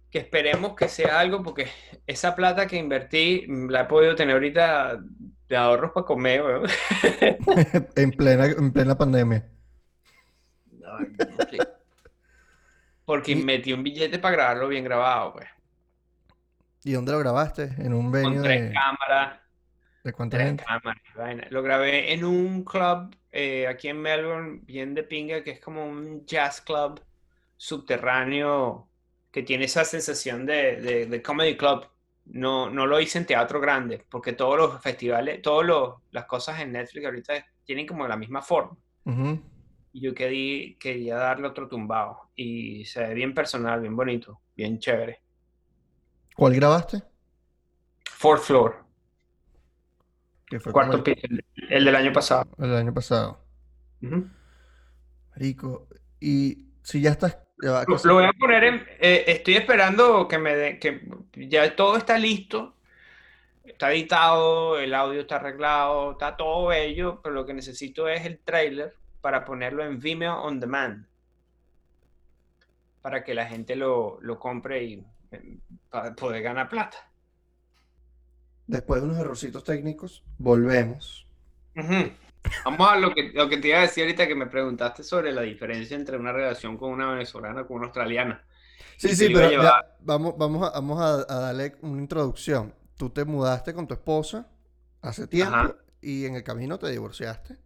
[SPEAKER 1] que esperemos que sea algo, porque esa plata que invertí mm, la he podido tener ahorita de ahorros para comer, weón.
[SPEAKER 2] En plena, en plena pandemia.
[SPEAKER 1] Ay. Porque
[SPEAKER 2] Y-
[SPEAKER 1] metí un billete para grabarlo bien grabado, pues.
[SPEAKER 2] ¿Y dónde lo grabaste? En un
[SPEAKER 1] Con
[SPEAKER 2] venue
[SPEAKER 1] tres
[SPEAKER 2] de,
[SPEAKER 1] cámaras.
[SPEAKER 2] de cuánta
[SPEAKER 1] Tres
[SPEAKER 2] gente.
[SPEAKER 1] cámaras, vaina. Lo grabé en un club eh, aquí en Melbourne, bien de pinga, que es como un jazz club subterráneo que tiene esa sensación de, de- de comedy club. No, no lo hice en teatro grande, porque todos los festivales, todas las cosas en Netflix ahorita tienen como la misma forma. Y yo querí- quería darle otro tumbado. Y se ve bien personal, bien bonito, bien chévere.
[SPEAKER 2] ¿Cuál grabaste?
[SPEAKER 1] Fourth floor,
[SPEAKER 2] Que fue
[SPEAKER 1] cuarto
[SPEAKER 2] el,
[SPEAKER 1] piso, el, el del año pasado.
[SPEAKER 2] el año pasado.
[SPEAKER 1] Ujú.
[SPEAKER 2] Rico. Y si ya estás. Va,
[SPEAKER 1] Lo, voy a poner en. eh, estoy esperando que me den. Que ya todo está listo. Está editado, el audio está arreglado, está todo bello, pero lo que necesito es el trailer para ponerlo en Vimeo On Demand. Para que la gente lo, lo compre y eh, para poder ganar plata.
[SPEAKER 2] Después de unos errorcitos técnicos, volvemos.
[SPEAKER 1] Ujú. Vamos a lo que, lo que te iba a decir ahorita que me preguntaste sobre la diferencia entre una relación con una venezolana con una australiana.
[SPEAKER 2] Sí, sí, pero ya, vamos, vamos, a, vamos a, a darle una introducción. Tú te mudaste con tu esposa hace tiempo
[SPEAKER 1] Ajá.
[SPEAKER 2] y en el camino te divorciaste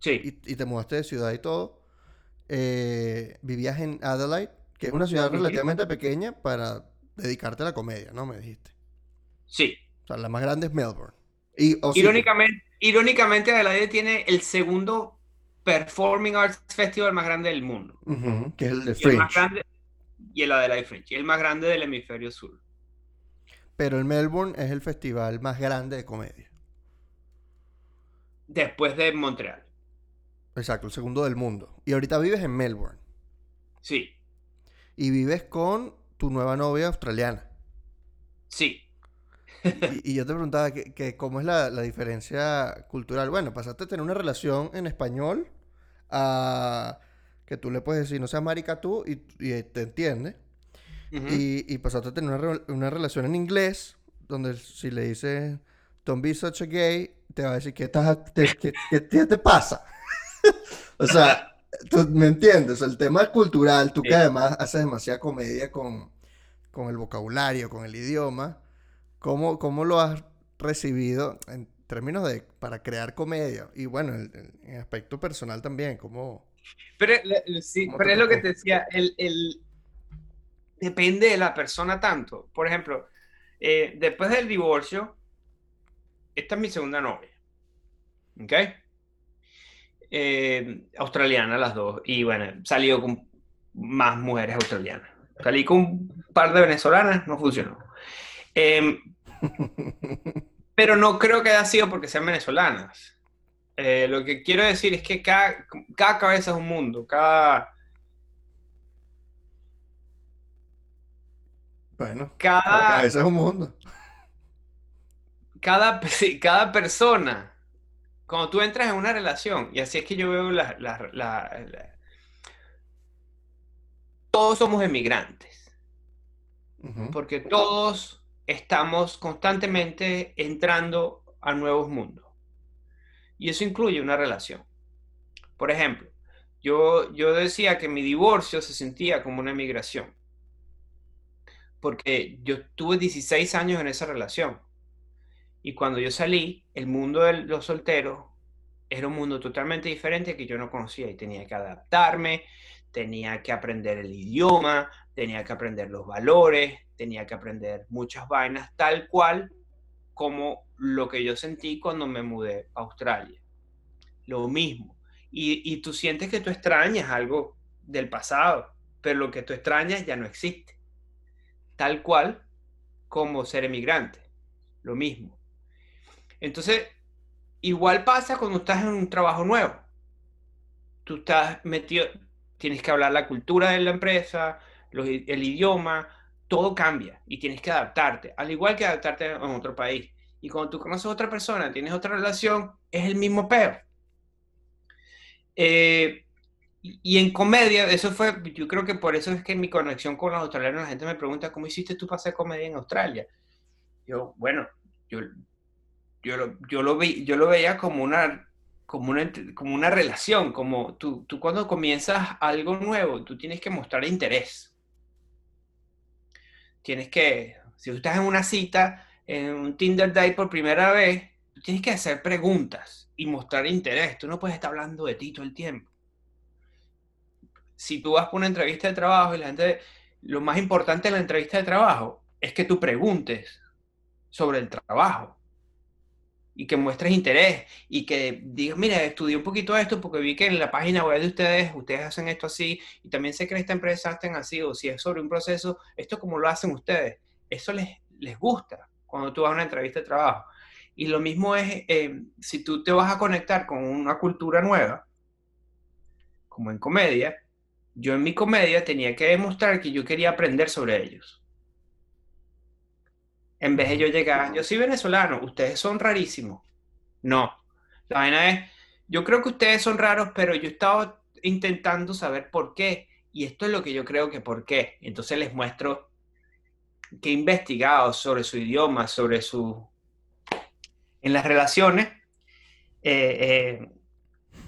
[SPEAKER 1] Sí,
[SPEAKER 2] y, y te mudaste de ciudad y todo. Eh, vivías en Adelaide, que es una ciudad relativamente pequeña para dedicarte a la comedia, ¿no? Me dijiste.
[SPEAKER 1] sí.
[SPEAKER 2] O sea, la más grande es Melbourne. Y, o
[SPEAKER 1] Irónicamente, irónicamente, Adelaide tiene el segundo Performing Arts Festival más grande del mundo.
[SPEAKER 2] que es el de
[SPEAKER 1] Y el más
[SPEAKER 2] Fringe.
[SPEAKER 1] grande, y el Adelaide Fringe, y el más grande del hemisferio sur.
[SPEAKER 2] Pero el Melbourne es el festival más grande de comedia.
[SPEAKER 1] Después de Montreal.
[SPEAKER 2] Exacto, el segundo del mundo. Y ahorita vives en Melbourne.
[SPEAKER 1] Sí,
[SPEAKER 2] Y vives con tu nueva novia australiana.
[SPEAKER 1] sí.
[SPEAKER 2] Y, y yo te preguntaba que, que cómo es la, la diferencia cultural. Bueno, pasaste a tener una relación en español a que tú le puedes decir, no seas marica tú, y, y te entiende. Y, y pasaste a tener una, re- una relación en inglés, donde si le dices, don't be such a gay, te va a decir, ¿qué, estás, te, qué- qué- qué te pasa? o sea, tú me entiendes, el tema cultural, tú que además haces demasiada comedia con, con el vocabulario, con el idioma, ¿cómo, cómo lo has recibido en términos de, para crear comedia? Y bueno, en aspecto personal también, ¿cómo?
[SPEAKER 1] Pero, sí,
[SPEAKER 2] ¿Cómo
[SPEAKER 1] pero es lo que te decía, el, el- depende de la persona tanto. Por ejemplo, eh, después del divorcio, esta es mi segunda novia. ¿Ok? Eh, australiana las dos. Y bueno, salió con más mujeres australianas. Salí con un par de venezolanas, no funcionó. Em, pero no creo que haya sido porque sean venezolanas. Eh, lo que quiero decir es que cada, cada cabeza es un mundo, cada,
[SPEAKER 2] Bueno,
[SPEAKER 1] cada,
[SPEAKER 2] ese es un mundo.
[SPEAKER 1] cada, cada persona, cuando tú entras en una relación, y así es que yo veo la, todos somos emigrantes, porque todos estamos constantemente entrando a nuevos mundos. Y eso incluye una relación. Por ejemplo, yo, yo decía que mi divorcio se sentía como una emigración, porque yo tuve 16 años en esa relación y cuando yo salí, el mundo de los solteros era un mundo totalmente diferente que yo no conocía y tenía que adaptarme, tenía que aprender el idioma, tenía que aprender los valores, tenía que aprender muchas vainas, tal cual como lo que yo sentí cuando me mudé a Australia. Lo mismo. Y, y tú sientes que tú extrañas algo del pasado, pero lo que tú extrañas ya no existe. Tal cual como ser emigrante. Lo mismo. Entonces, igual pasa cuando estás en un trabajo nuevo. Tú estás metido, tienes que hablar la cultura de la empresa, el idioma, todo cambia y tienes que adaptarte, al igual que adaptarte en otro país. Y cuando tú conoces a otra persona, tienes otra relación, es el mismo peor. Eh, y en comedia, eso fue, yo creo que por eso es que mi conexión con los australianos, la gente me pregunta, ¿cómo hiciste tú para hacer comedia en Australia? Yo, bueno, yo yo lo, yo lo, vi, yo lo veía como una, como una, como una relación, como tú, tú cuando comienzas algo nuevo, tú tienes que mostrar interés. Tienes que, si tú estás en una cita, en un Tinder Day por primera vez, tú tienes que hacer preguntas y mostrar interés. Tú no puedes estar hablando de ti todo el tiempo. Si tú vas por una entrevista de trabajo y la gente, lo más importante en la entrevista de trabajo es que tú preguntes sobre el trabajo y que muestres interés y que digas, mira, estudié un poquito esto porque vi que en la página web de ustedes, ustedes hacen esto así y también sé que en esta empresa hacen así o si es sobre un proceso, esto como lo hacen ustedes. Eso les, les gusta cuando tú vas a una entrevista de trabajo. Y lo mismo es eh, si tú te vas a conectar con una cultura nueva, como en comedia, yo en mi comedia tenía que demostrar que yo quería aprender sobre ellos en vez de yo llegar, yo soy venezolano, ustedes son rarísimos. No, la vaina es, yo creo que ustedes son raros, pero yo he estado intentando saber por qué. Y esto es lo que yo creo que por qué. Entonces les muestro que he investigado sobre su idioma, sobre su... En las relaciones, eh,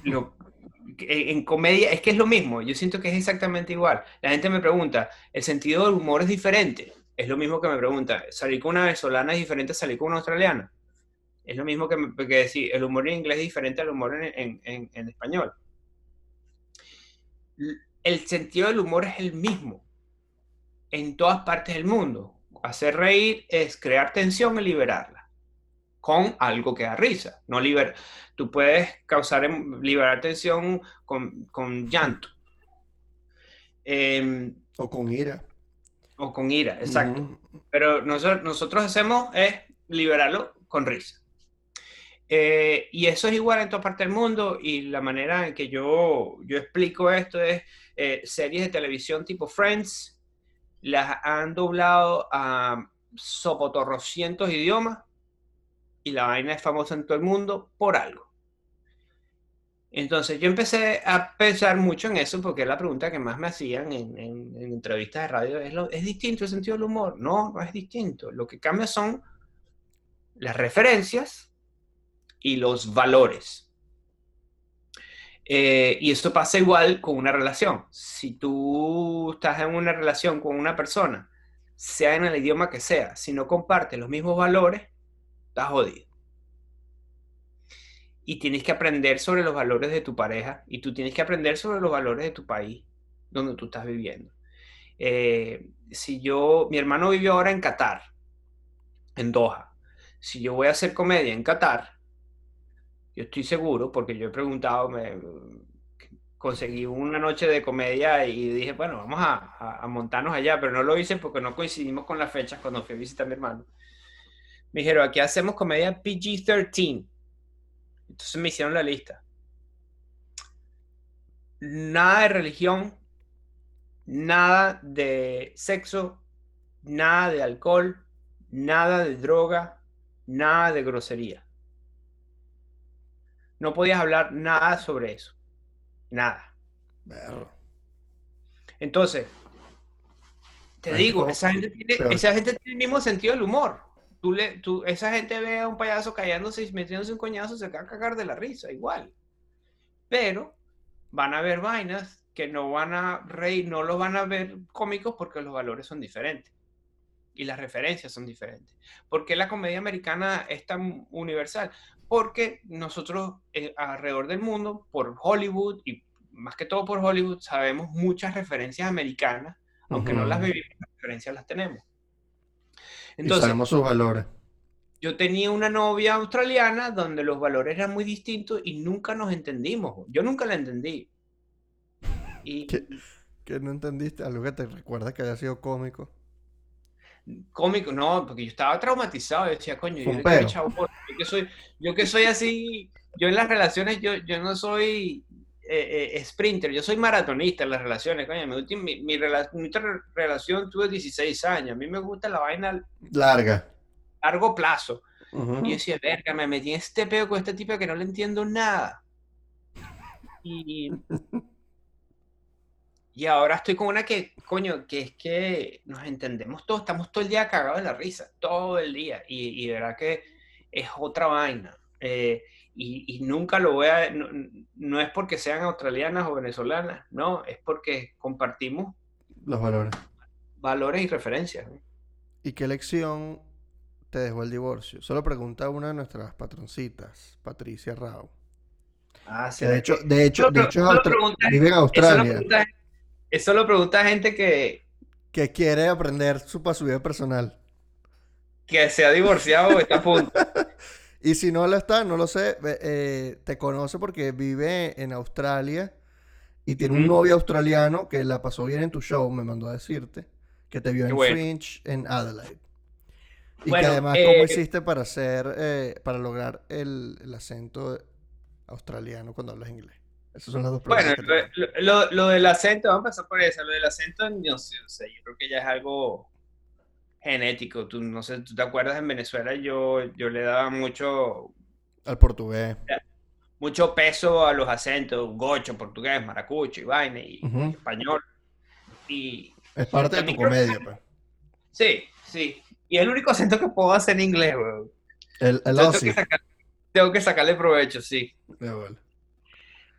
[SPEAKER 1] eh, en comedia es que es lo mismo, yo siento que es exactamente igual. La gente me pregunta, ¿el sentido del humor es diferente? Es lo mismo que me pregunta, ¿salir con una venezolana es diferente a salir con una australiana? Es lo mismo que, decir, el humor en inglés es diferente al humor en, en español. El sentido del humor es el mismo en todas partes del mundo. Hacer reír es crear tensión y liberarla con algo que da risa. No liber Tú puedes causar, em, liberar tensión con, con llanto.
[SPEAKER 2] Em, o con ira.
[SPEAKER 1] O con ira, exacto. Pero nosotros, nosotros hacemos es liberarlo con risa. Eh, y eso es igual en toda parte del mundo y la manera en que yo, yo explico esto es eh, series de televisión tipo Friends, las han doblado a sopotorrocientos idiomas y la vaina es famosa en todo el mundo por algo. Entonces yo empecé a pensar mucho en eso porque es la pregunta que más me hacían en, entrevistas de radio. ¿Es, ¿Es distinto el sentido del humor? No, no es distinto. Lo que cambia son las referencias y los valores. Eh, y esto pasa igual con una relación. Si tú estás en una relación con una persona, sea en el idioma que sea, si no compartes los mismos valores, estás jodido y tienes que aprender sobre los valores de tu pareja y tú tienes que aprender sobre los valores de tu país donde tú estás viviendo. Eh, si yo, mi hermano vive ahora en Qatar, en Doha. Si yo voy a hacer comedia en Qatar, yo estoy seguro, porque yo he preguntado, me, conseguí una noche de comedia y dije, bueno, vamos a, a, montarnos allá, pero no lo hice porque no coincidimos con las fechas cuando fui a visitar a mi hermano. Me dijeron, aquí hacemos comedia PG-13 entonces me hicieron la lista. Nada de religión, nada de sexo, nada de alcohol, nada de droga, nada de grosería. No podías hablar nada sobre eso. Nada. Entonces, te digo, esa gente, tiene, esa gente tiene el mismo sentido del humor. Tú le, tú, esa gente ve a un payaso callándose y metiéndose un coñazo, se va a cagar de la risa, igual. Pero van a ver vainas que no van a reír, no lo van a ver cómicos porque los valores son diferentes y las referencias son diferentes. ¿Por qué la comedia americana es tan universal? Porque nosotros eh, alrededor del mundo, por Hollywood y más que todo por Hollywood, sabemos muchas referencias americanas aunque no las vivimos, las referencias las tenemos.
[SPEAKER 2] Entonces, y sabemos sus valores.
[SPEAKER 1] Yo tenía una novia australiana donde los valores eran muy distintos y nunca nos entendimos. Yo nunca la entendí.
[SPEAKER 2] Y, ¿Qué, no entendiste? ¿Algo que te recuerda que haya sido cómico?
[SPEAKER 1] Cómico, no, porque yo estaba traumatizado. Yo decía, coño, yo, yo, que soy, yo que soy así, yo en las relaciones, yo, yo no soy eh, eh, sprinter, yo soy maratonista en las relaciones, coño, mi, mi, relación tuve 16 años, a mí me gusta la vaina
[SPEAKER 2] larga,
[SPEAKER 1] largo plazo. Y yo decía, verga, me metí en este peo con este tipo que no le entiendo nada. Y, y ahora estoy con una que, coño, que es que nos entendemos todos, estamos todo el día cagados de la risa, todo el día. Y, y de verdad que es otra vaina. Eh, y, nunca lo voy a, no, es porque sean australianas o venezolanas, no, es porque compartimos
[SPEAKER 2] los valores.
[SPEAKER 1] Valores y referencias.
[SPEAKER 2] ¿Y qué lección te dejó el divorcio? Solo pregunta una de nuestras patroncitas, Patricia Rao. Ah, sí. De hecho, de hecho, de hecho vive en Australia.
[SPEAKER 1] Eso lo, pregunta, gente que...
[SPEAKER 2] Que quiere aprender su, para su vida personal.
[SPEAKER 1] Que se ha divorciado o está a punto.
[SPEAKER 2] Y si no lo está, no lo sé, eh, te conoce porque vive en Australia y tiene un novio australiano que la pasó bien en tu show, me mandó a decirte, que te vio en Fringe en Adelaide. Y que además, ¿cómo eh, hiciste para hacer, eh, para lograr el, acento australiano cuando hablas inglés?
[SPEAKER 1] Esas son las dos preguntas. Bueno, lo, lo, del acento, vamos a empezar por eso. Lo del acento, no sé, yo creo que ya es algo genético. Tú, no sé, ¿tú te acuerdas en Venezuela? Yo, yo le daba mucho...
[SPEAKER 2] Al portugués.
[SPEAKER 1] Mucho peso a los acentos, gocho, portugués, maracucho y vaina, y, español. Y,
[SPEAKER 2] es parte de tu comedia, pues.
[SPEAKER 1] Sí, sí. Y es el único acento que puedo hacer en inglés, weón.
[SPEAKER 2] El, el
[SPEAKER 1] tengo, que sacarle provecho, sí.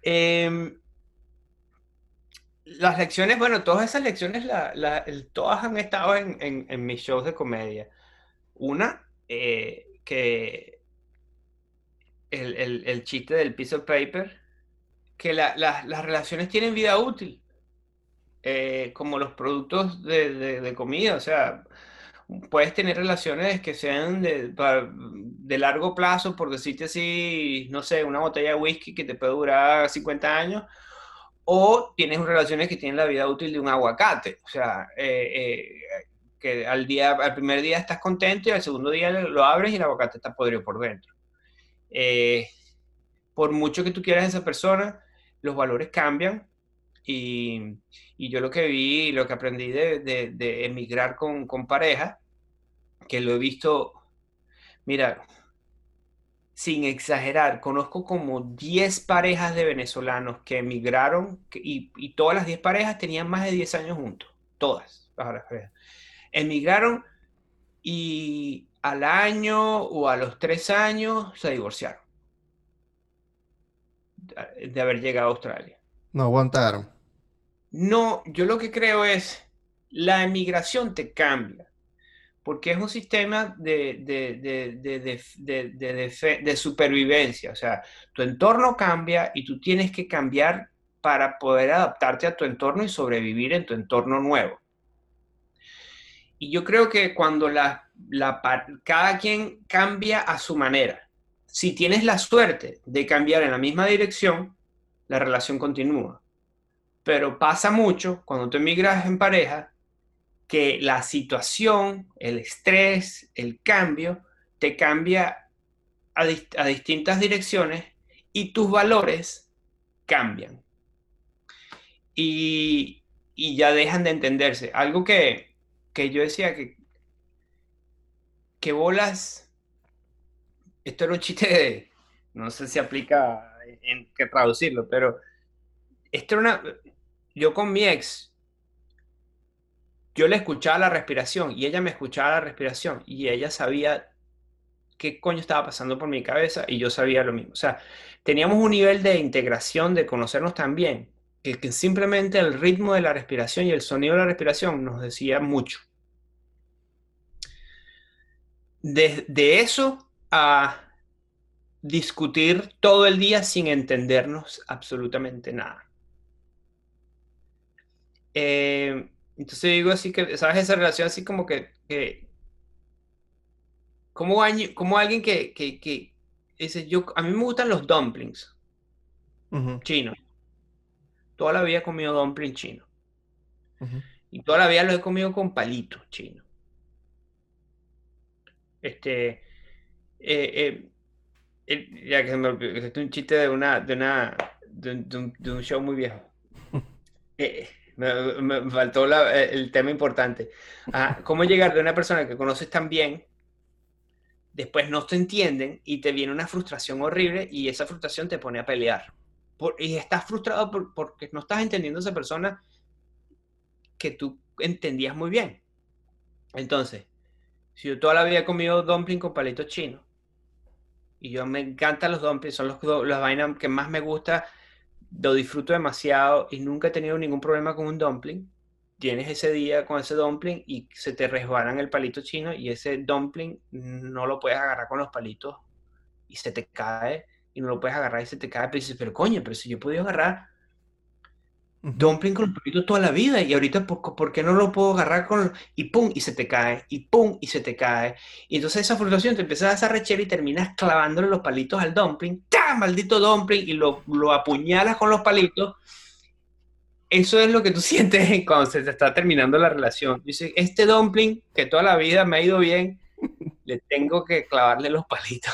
[SPEAKER 1] Eh, las lecciones, bueno, todas esas lecciones la, todas han estado en, mis shows de comedia. Una, eh, que el, chiste del piece of paper, que las relaciones tienen vida útil, eh, como los productos de, comida, o sea, puedes tener relaciones que sean de, de, largo plazo, por decirte así, no sé, una botella de whisky que te puede durar 50 años, o tienes relaciones que tienen la vida útil de un aguacate, o sea, eh, eh, que al, día, al primer día estás contento y al segundo día lo abres y el aguacate está podrido por dentro. Eh, por mucho que tú quieras a esa persona, los valores cambian y, yo lo que vi, lo que aprendí de emigrar con, con pareja, que lo he visto, mira, sin exagerar, conozco como 10 parejas de venezolanos que emigraron y, todas las 10 parejas tenían más de 10 años juntos, todas las parejas. Emigraron y al año o a los 3 años se divorciaron de haber llegado a Australia.
[SPEAKER 2] No aguantaron.
[SPEAKER 1] No, yo lo que creo es, la emigración te cambia porque es un sistema de, de, supervivencia. O sea, tu entorno cambia y tú tienes que cambiar para poder adaptarte a tu entorno y sobrevivir en tu entorno nuevo. Y yo creo que cuando la, la, cada quien cambia a su manera, si tienes la suerte de cambiar en la misma dirección, la relación continúa. Pero pasa mucho cuando tú emigras en pareja que la situación, el estrés, el cambio, te cambia a, distintas direcciones y tus valores cambian. Y, ya dejan de entenderse. Algo que, yo decía que, que bolas, esto era un chiste no sé si aplica en qué traducirlo, pero esto era una, yo con mi ex, yo le escuchaba la respiración y ella me escuchaba la respiración y ella sabía qué coño estaba pasando por mi cabeza y yo sabía lo mismo. O sea, teníamos un nivel de integración, de conocernos tan bien, que, que simplemente el ritmo de la respiración y el sonido de la respiración nos decía mucho. De eso a discutir todo el día sin entendernos absolutamente nada. Eh, entonces digo así que, ¿sabes? Esa relación así como que, que como, como alguien que, que, que, dice, yo, a mí me gustan los dumplings chinos. Toda la vida he comido dumpling chino. Y toda la vida lo he comido con palitos chinos. Este, eh, eh, ya que se me olvidó, es un chiste de una, de una, de un, de un show muy viejo. Eh, me, faltó eh, el tema importante. Ah, ¿Cómo llegar de una persona que conoces tan bien, después no te entienden y te viene una frustración horrible y esa frustración te pone a pelear? y estás frustrado porque no estás entendiendo a esa persona que tú entendías muy bien. Entonces, si yo toda la vida he comido dumpling con palitos chinos y yo me encantan los dumplings, son los, las vainas que más me gusta lo disfruto demasiado y nunca he tenido ningún problema con un dumpling. Tienes ese día con ese dumpling y se te resbalan el palito chino y ese dumpling no lo puedes agarrar con los palitos y se te cae y no lo puedes agarrar y se te cae. Pero dices, pero coño, pero si yo he agarrar dumpling con los palitos toda la vida y ahorita ¿por, qué no lo puedo agarrar con y pum y se te cae y pum y se te cae y entonces esa frustración te empieza a desarrechar y terminas clavándole los palitos al dumpling ¡tá! maldito dumpling y lo, lo apuñalas con los palitos. Eso es lo que tú sientes cuando se te está terminando la relación. Dice este dumpling que toda la vida me ha ido bien le tengo que clavarle los palitos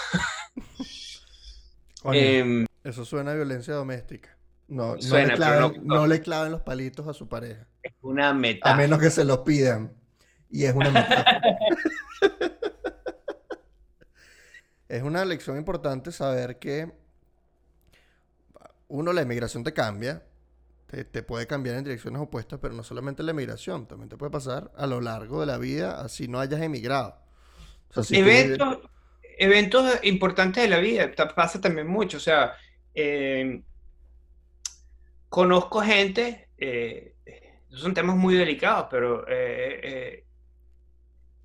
[SPEAKER 2] em, eso suena a violencia doméstica no, no, le claven, los palitos a su pareja.
[SPEAKER 1] Es una metáfora.
[SPEAKER 2] A menos que se los pidan. Y es una metáfora. es una lección importante saber que uno, la emigración te cambia, te, puede cambiar en direcciones opuestas, pero no solamente la emigración, también te puede pasar a lo largo de la vida, así no hayas emigrado.
[SPEAKER 1] eventos, eventos importantes de la vida, pasa también mucho, o sea, eh, conozco gente, eh, son temas muy delicados, pero eh, eh,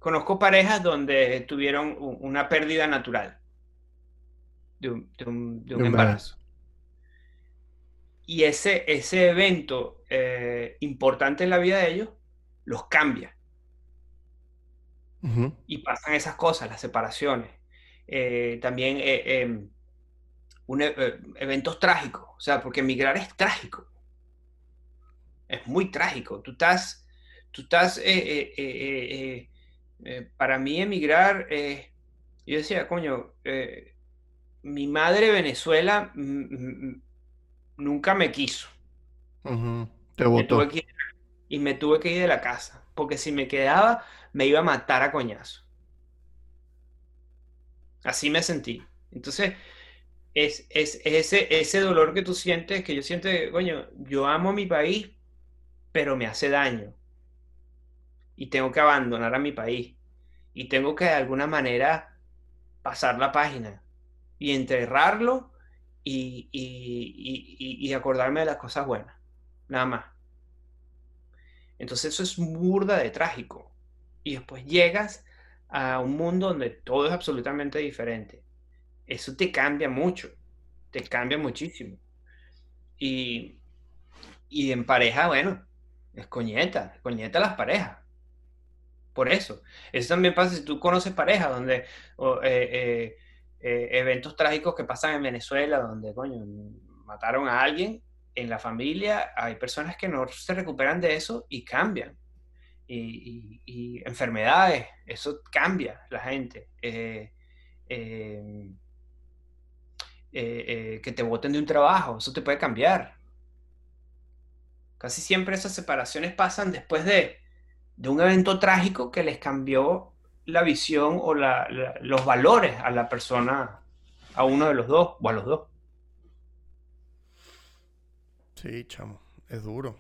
[SPEAKER 1] conozco parejas donde tuvieron una pérdida natural de un, embarazo. Y ese, ese evento importante en la vida de ellos los cambia. Y pasan esas cosas, las separaciones. también em, un, e, eh, eventos trágicos, o sea, porque emigrar es trágico. Es muy trágico. Tú estás, tú estás, eh, eh, para mí emigrar, yo decía, coño, mi madre Venezuela nunca me quiso.
[SPEAKER 2] Te votó.
[SPEAKER 1] y me tuve que ir de la casa, porque si me quedaba, me iba a matar a coñazo. Así me sentí. Entonces, es, ese, ese dolor que tú sientes, que yo siento, coño, yo amo mi país, pero me hace daño. Y tengo que abandonar a mi país. Y tengo que de alguna manera pasar la página y enterrarlo y, y, acordarme de las cosas buenas. Nada más. Entonces eso es burda de trágico. Y después llegas a un mundo donde todo es absolutamente diferente eso te cambia mucho, te cambia muchísimo. Y, y en pareja, bueno, es coñeta, coñeta las parejas. Por eso. Eso también pasa si tú conoces parejas donde eh, eh, eh, eventos trágicos que pasan en Venezuela, donde, coño, mataron a alguien en la familia, hay personas que no se recuperan de eso y cambian. Y, enfermedades, eso cambia la gente. Que te voten de un trabajo, eso te puede cambiar. Casi siempre esas separaciones pasan después de, un evento trágico que les cambió la visión o los valores a la persona, a uno de los dos o a los dos.
[SPEAKER 2] Sí, chamo, es duro.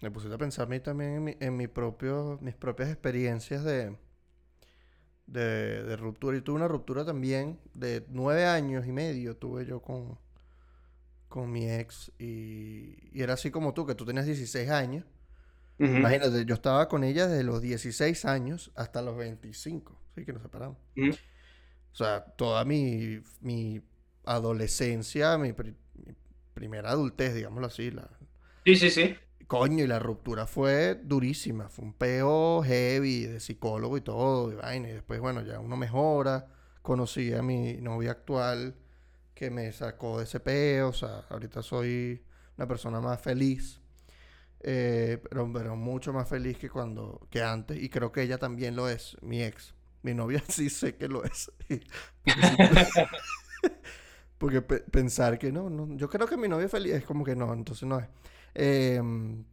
[SPEAKER 2] Me puse a pensar a mí también en, mi, propio, mis propias experiencias de, de, ruptura. Y tuve una ruptura también de nueve años y medio tuve yo con, con mi ex. Y, y era así como tú, que tú tenías 16 años. Imagínate, yo estaba con ella desde los 16 años hasta los 25. Sí, que nos separamos. O sea, toda mi, mi adolescencia, mi, primera adultez, digámoslo así. La...
[SPEAKER 1] Sí, sí, sí.
[SPEAKER 2] Coño, y la ruptura fue durísima. Fue un peo heavy de psicólogo y todo, y vaina. Y después, bueno, ya uno mejora. Conocí a mi novia actual que me sacó de ese peo. O sea, ahorita soy una persona más feliz. Eh, pero, pero mucho más feliz que cuando que antes. Y creo que ella también lo es, mi ex. Mi novia sí sé que lo es. Porque pensar que no, no, yo creo que mi novia es feliz, es como que no, entonces no es. Em,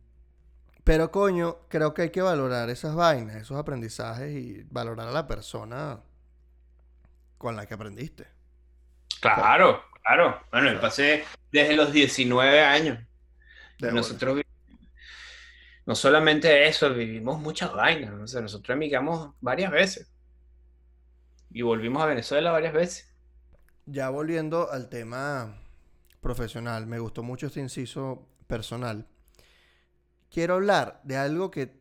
[SPEAKER 2] pero coño, creo que hay que valorar esas vainas, esos aprendizajes y valorar a la persona con la que aprendiste.
[SPEAKER 1] Claro, claro. Bueno, yo pasé desde los 19 años. nosotros no solamente eso, vivimos muchas vainas. nosotros emigramos varias veces. Y volvimos a Venezuela varias veces.
[SPEAKER 2] Ya volviendo al tema profesional, me gustó mucho este inciso personal. Quiero hablar de algo que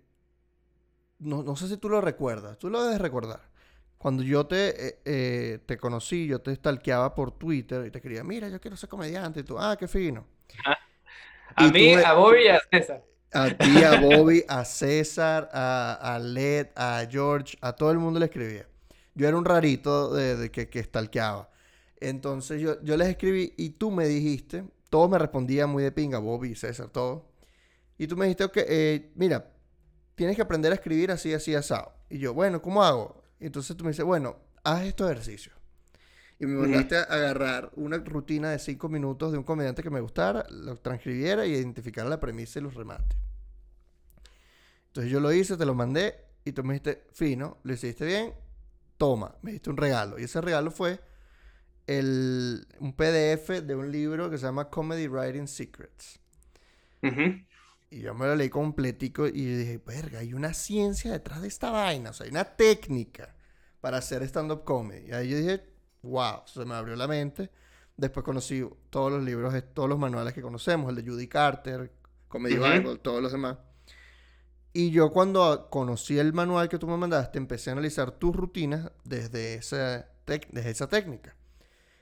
[SPEAKER 2] no, sé si tú lo recuerdas, tú lo debes recordar. Cuando yo te, eh, eh, te conocí, yo te stalkeaba por Twitter y te quería, mira, yo quiero ser comediante. Y tú, ah, qué fino.
[SPEAKER 1] A mí, a Bobby y a César.
[SPEAKER 2] A ti, a Bobby, a César, a, a Led, a George, a todo el mundo le escribía. Yo era un rarito de, que, que stalkeaba. Entonces yo, yo les escribí y tú me dijiste, todos me respondían muy de pinga, Bobby, César, todo. Y tú me dijiste, ok, eh, mira, tienes que aprender a escribir así, así, asado. Y yo, bueno, ¿cómo hago? Y entonces tú me dices, bueno, haz estos ejercicios. Y me mandaste a agarrar una rutina de cinco minutos de un comediante que me gustara, lo transcribiera y identificara la premisa y los remates. Entonces yo lo hice, te lo mandé y tú me dijiste, fino, lo hiciste bien, toma, me diste un regalo. Y ese regalo fue el, un PDF de un libro que se llama Comedy Writing Secrets. Y yo me lo leí completico y dije, verga, hay una ciencia detrás de esta vaina, o sea, hay una técnica para hacer stand-up comedy. Y ahí yo dije, wow, se me abrió la mente. Después conocí todos los libros, todos los manuales que conocemos, el de Judy Carter, Comedy Bible, todos los demás. Y yo cuando conocí el manual que tú me mandaste, empecé a analizar tus rutinas desde esa, desde esa técnica.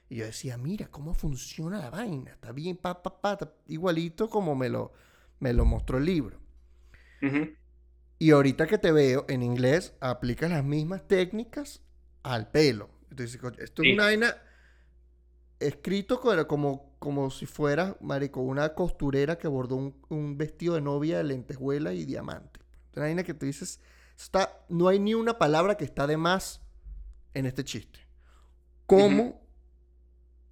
[SPEAKER 2] Y yo decía, mira cómo funciona la vaina. Está bien, pa, pa, pa, igualito como me lo, me lo mostró el libro. Y ahorita que te veo en inglés, aplicas las mismas técnicas al pelo. Entonces, esto es una vaina escrito como, como si fuera, marico, una costurera que bordó un, vestido de novia de lentejuela y diamante. Una vaina que tú dices, está, no hay ni una palabra que está de más en este chiste. ¿Cómo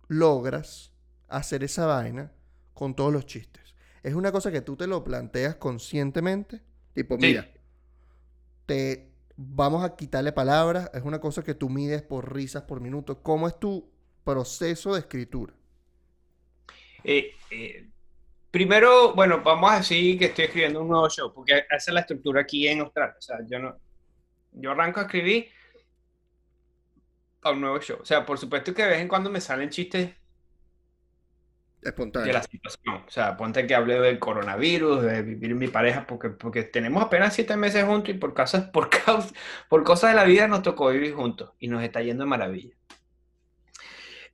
[SPEAKER 2] logras hacer esa vaina con todos los chistes. Es una cosa que tú te lo planteas conscientemente. Tipo, mira, te vamos a quitarle palabras. Es una cosa que tú mides por risas por minuto. ¿Cómo es tu proceso de escritura?
[SPEAKER 1] Eh, eh, primero, bueno, vamos a decir que estoy escribiendo un nuevo show, porque esa es la estructura aquí en Australia. O sea, yo no. Yo arranco a escribir un nuevo show. O sea, por supuesto que de vez en cuando me salen chistes
[SPEAKER 2] de
[SPEAKER 1] la situación. O sea, ponte que hable del coronavirus, de vivir mi pareja, porque, porque tenemos apenas siete meses juntos y por, cosas, por, por cosas de la vida nos tocó vivir juntos y nos está yendo de maravilla.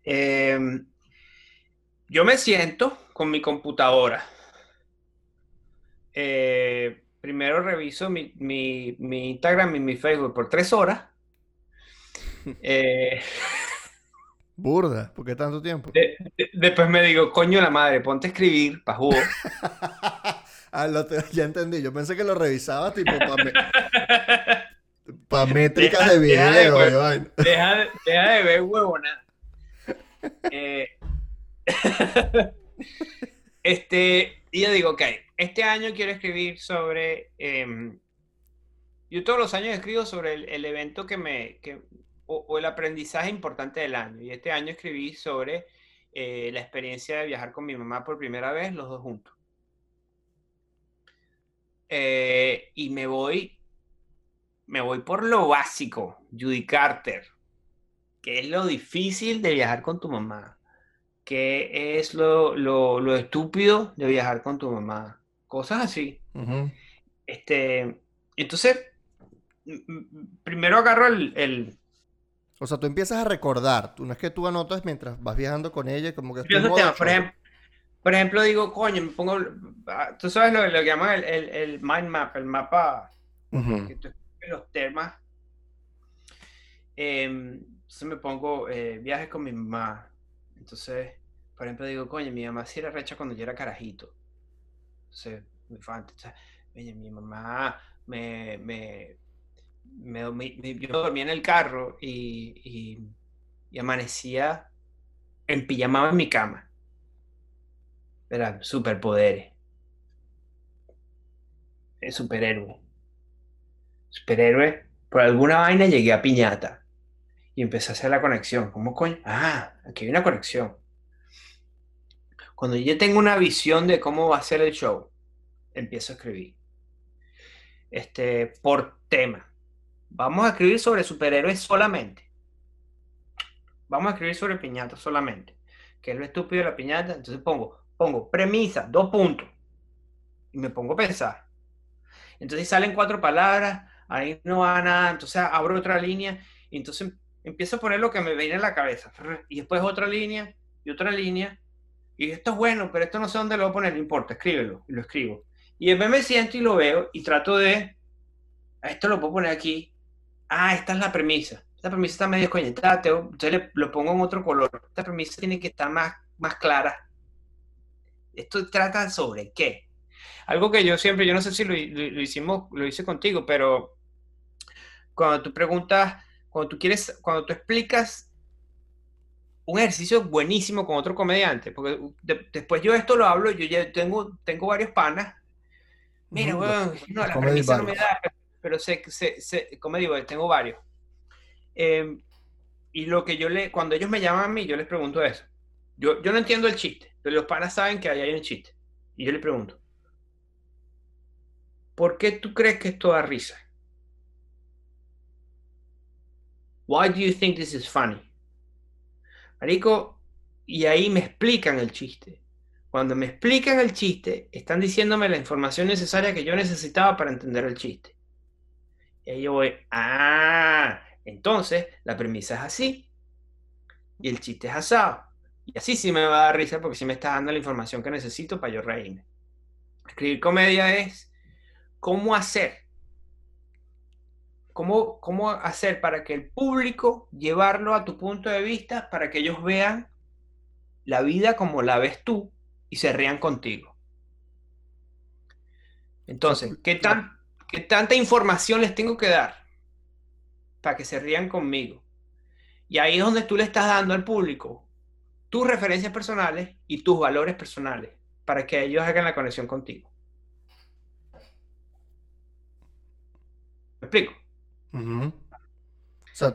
[SPEAKER 1] Em, yo me siento con mi computadora. Eh, primero reviso mi, mi, mi Instagram y mi Facebook por tres horas eh,
[SPEAKER 2] Burda, ¿por qué tanto tiempo?
[SPEAKER 1] después me digo, coño la madre, ponte a escribir, pa' jugo.
[SPEAKER 2] ah, ya entendí, yo pensé que lo revisaba tipo para métricas de video.
[SPEAKER 1] Deja de, deja, de, ver huevona. Eh, este, y yo digo, ok, este año quiero escribir sobre em, yo todos los años escribo sobre el, evento que me, que, o, el aprendizaje importante del año. Y este año escribí sobre eh, la experiencia de viajar con mi mamá por primera vez, los dos juntos. Eh, y me voy, me voy por lo básico, Judy Carter, que es lo difícil de viajar con tu mamá, que es lo, lo, estúpido de viajar con tu mamá, cosas así. Este, entonces, primero agarro el,
[SPEAKER 2] O sea, tú empiezas a recordar, tú no es que tú anotas mientras vas viajando con ella, como que...
[SPEAKER 1] por, ejemplo, por ejemplo, digo, coño, me pongo... Ah, tú sabes lo, lo que llaman el, el, mind map, el mapa, que tú los temas. Em, entonces me pongo eh, viajes con mi mamá. Entonces, por ejemplo, digo, coño, mi mamá sí era recha cuando yo era carajito. Entonces, muy fan. mi mamá me, me, me, yo dormía en el carro y, y, amanecía en pijama en mi cama. Era superpoderes. Es superhéroe. Superhéroe. Por alguna vaina llegué a piñata. Y empecé a hacer la conexión. ¿Cómo coño? Ah, aquí hay una conexión. Cuando yo tengo una visión de cómo va a ser el show, empiezo a escribir este, por tema. Vamos a escribir sobre superhéroes solamente. Vamos a escribir sobre piñata solamente. Que es lo estúpido de la piñata. Entonces pongo, pongo premisa, dos puntos. Y me pongo a pensar. Entonces salen cuatro palabras, ahí no va nada. Entonces abro otra línea y entonces empiezo a poner lo que me viene en la cabeza. Y después otra línea y otra línea. Y esto es bueno, pero esto no sé dónde lo voy a poner, no importa, escríbelo. Y lo escribo. Y después me siento y lo veo y trato de, esto lo puedo poner aquí. Ah, esta es la premisa. Esta premisa está medio desconectada, entonces lo pongo en otro color. Esta premisa tiene que estar más, más clara. Esto trata sobre qué. Algo que yo siempre, yo no sé si lo, hicimos, lo hice contigo, pero cuando tú preguntas, cuando tú quieres, cuando tú explicas un ejercicio buenísimo con otro comediante, porque después yo esto lo hablo, yo ya tengo, tengo varios panas Mira, weón, no, la premisa no me da, pero sé, sé, sé como digo, tengo varios. Em, y lo que yo le, cuando ellos me llaman a mí, yo les pregunto eso. Yo, yo no entiendo el chiste, pero los panas saben que ahí hay un chiste. Y yo les pregunto, ¿por qué tú crees que esto da risa? Why do you think this is funny? Marico, y ahí me explican el chiste. Cuando me explican el chiste, están diciéndome la información necesaria que yo necesitaba para entender el chiste. Y ahí yo voy, ah, entonces la premisa es así. Y el chiste es asado. Y así sí me va a dar risa porque sí me está dando la información que necesito para yo reírme. Escribir comedia es cómo hacer. Cómo, cómo hacer para que el público llevarlo a tu punto de vista para que ellos vean la vida como la ves tú y se rían contigo. Entonces, ¿qué, tan, ¿qué tanta información les tengo que dar para que se rían conmigo? Y ahí es donde tú le estás dando al público tus referencias personales y tus valores personales para que ellos hagan la conexión contigo. ¿Me explico?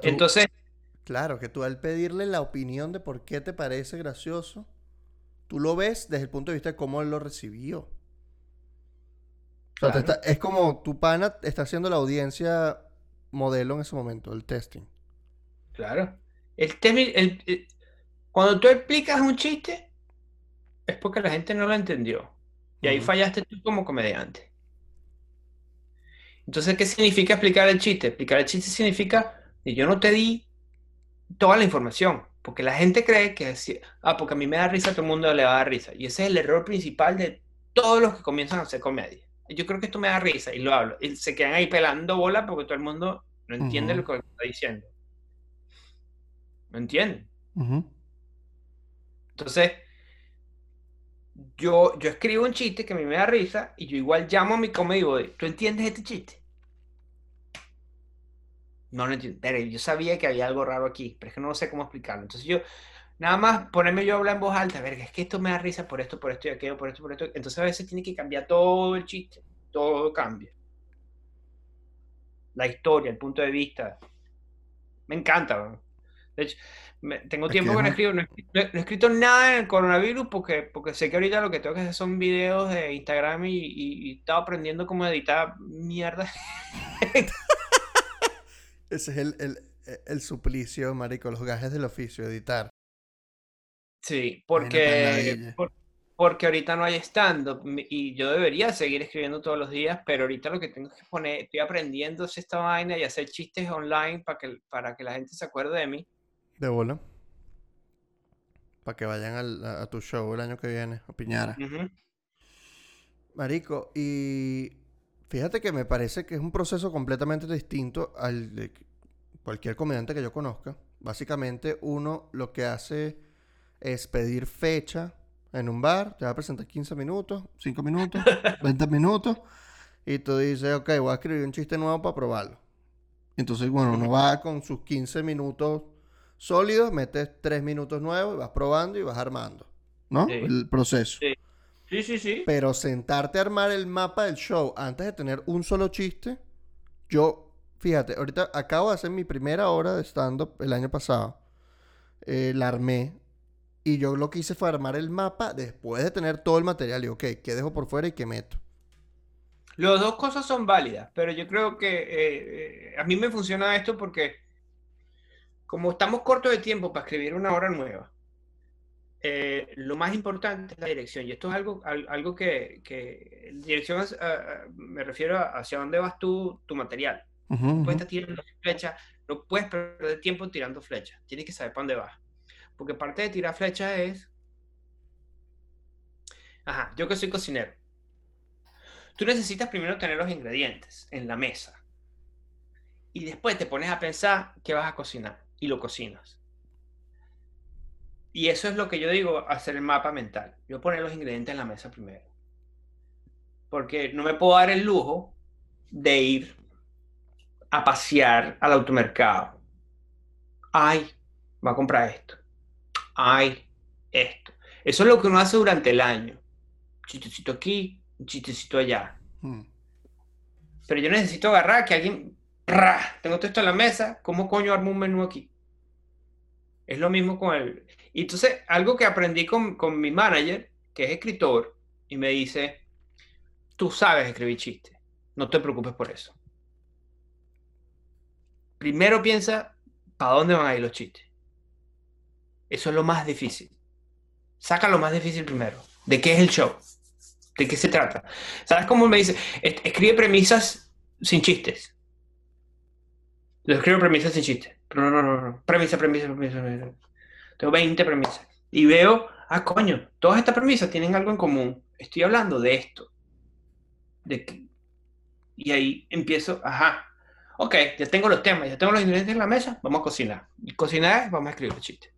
[SPEAKER 1] Entonces...
[SPEAKER 2] Claro, que tú al pedirle la opinión de por qué te parece gracioso, tú lo ves desde el punto de vista de cómo él lo recibió. Es como tu pana está haciendo la audiencia modelo en ese momento, el testing.
[SPEAKER 1] Claro. El, cuando tú explicas un chiste, es porque la gente no lo entendió. Y ahí fallaste tú como comediante. Entonces, ¿qué significa explicar el chiste? Explicar el chiste significa que yo no te di toda la información. Porque la gente cree que, ah, porque a mí me da risa, todo el mundo le va a dar risa. Y ese es el error principal de todos los que comienzan a hacer comedia. Yo creo que esto me da risa y lo hablo. Y se quedan ahí pelando bola porque todo el mundo no entiende lo que está diciendo. ¿No entienden? Entonces, yo, yo escribo un chiste que a mí me da risa y yo igual llamo a mi comedia y digo, ¿tú entiendes este chiste? No lo entiendo. Pero yo sabía que había algo raro aquí, pero es que no sé cómo explicarlo. Entonces yo, nada más ponerme yo a hablar en voz alta, ver, es que esto me da risa por esto, por esto y aquello, por esto, por esto. Entonces a veces tiene que cambiar todo el chiste, todo cambia. la historia, el punto de vista. Me encanta. De hecho, tengo tiempo que no escribo, no he, escrito nada en el coronavirus porque, porque sé que ahorita lo que tengo que hacer son videos de Instagram y, y, y estaba aprendiendo cómo editar mierda.
[SPEAKER 2] Ese es el, el, el, suplicio, marico, los gajes del oficio, editar.
[SPEAKER 1] Sí, porque, porque ahorita no hay stand-up y yo debería seguir escribiendo todos los días, pero ahorita lo que tengo que poner, estoy aprendiendo es esta vaina y hacer chistes online para que, para que la gente se acuerde de mí.
[SPEAKER 2] De bola. Para que vayan a, tu show el año que viene, a Piñara. Marico, y fíjate que me parece que es un proceso completamente distinto al de cualquier comediante que yo conozca. Básicamente uno lo que hace es pedir fecha en un bar, te va a presentar 15 minutos, 5 minutos, 20 minutos, y tú dices, ok, voy a escribir un chiste nuevo para probarlo. Entonces, bueno, uno va con sus 15 minutos sólidos, metes 3 minutos nuevos y vas probando y vas armando, ¿no? El proceso.
[SPEAKER 1] Sí. sí, sí, sí.
[SPEAKER 2] Pero sentarte a armar el mapa del show antes de tener un solo chiste, yo, fíjate, ahorita acabo de hacer mi primera hora de stand-up el año pasado. Eh, la armé y yo lo que hice fue armar el mapa después de tener todo el material. Y ok, ¿qué dejo por fuera y qué meto?
[SPEAKER 1] Las dos cosas son válidas, pero yo creo que eh, eh, a mí me funciona esto porque como estamos cortos de tiempo para escribir una obra nueva, eh, lo más importante es la dirección. Y esto es algo, algo que, que dirección me refiero a hacia dónde vas tú, tu material. no puedes estar tirando flechas, no puedes perder tiempo tirando flechas. Tienes que saber para dónde vas. Porque parte de tirar flechas es... Ajá, yo que soy cocinero. Tú necesitas primero tener los ingredientes en la mesa. Y después te pones a pensar qué vas a cocinar. Y lo cocinas. Y eso es lo que yo digo, hacer el mapa mental. Yo poner los ingredientes en la mesa primero. Porque no me puedo dar el lujo de ir a pasear al automercado. Ay, va a comprar esto hay esto. Eso es lo que uno hace durante el año. Un chistecito aquí, un chistecito allá. Hmm. Pero yo necesito agarrar que alguien... Tengo todo esto en la mesa, ¿cómo coño armo un menú aquí? Es lo mismo con el... Y entonces, algo que aprendí con, con mi manager, que es escritor, y me dice, tú sabes escribir chistes, no te preocupes por eso. Primero piensa, ¿para dónde van a ir los chistes? Eso es lo más difícil. Saca lo más difícil primero. ¿De qué es el show? ¿De qué se trata? ¿Sabes cómo me dice? Escribe premisas sin chistes. Lo escribo premisas sin chistes. No, no, no, no. Premisa, premisa, premisa. Tengo 20 premisas. Y veo, ah, coño, todas estas premisas tienen algo en común. Estoy hablando de esto. De Y ahí empiezo, ajá. Ok, ya tengo los temas, ya tengo los ingredientes en la mesa, vamos a cocinar. Y cocinar vamos a escribir chistes.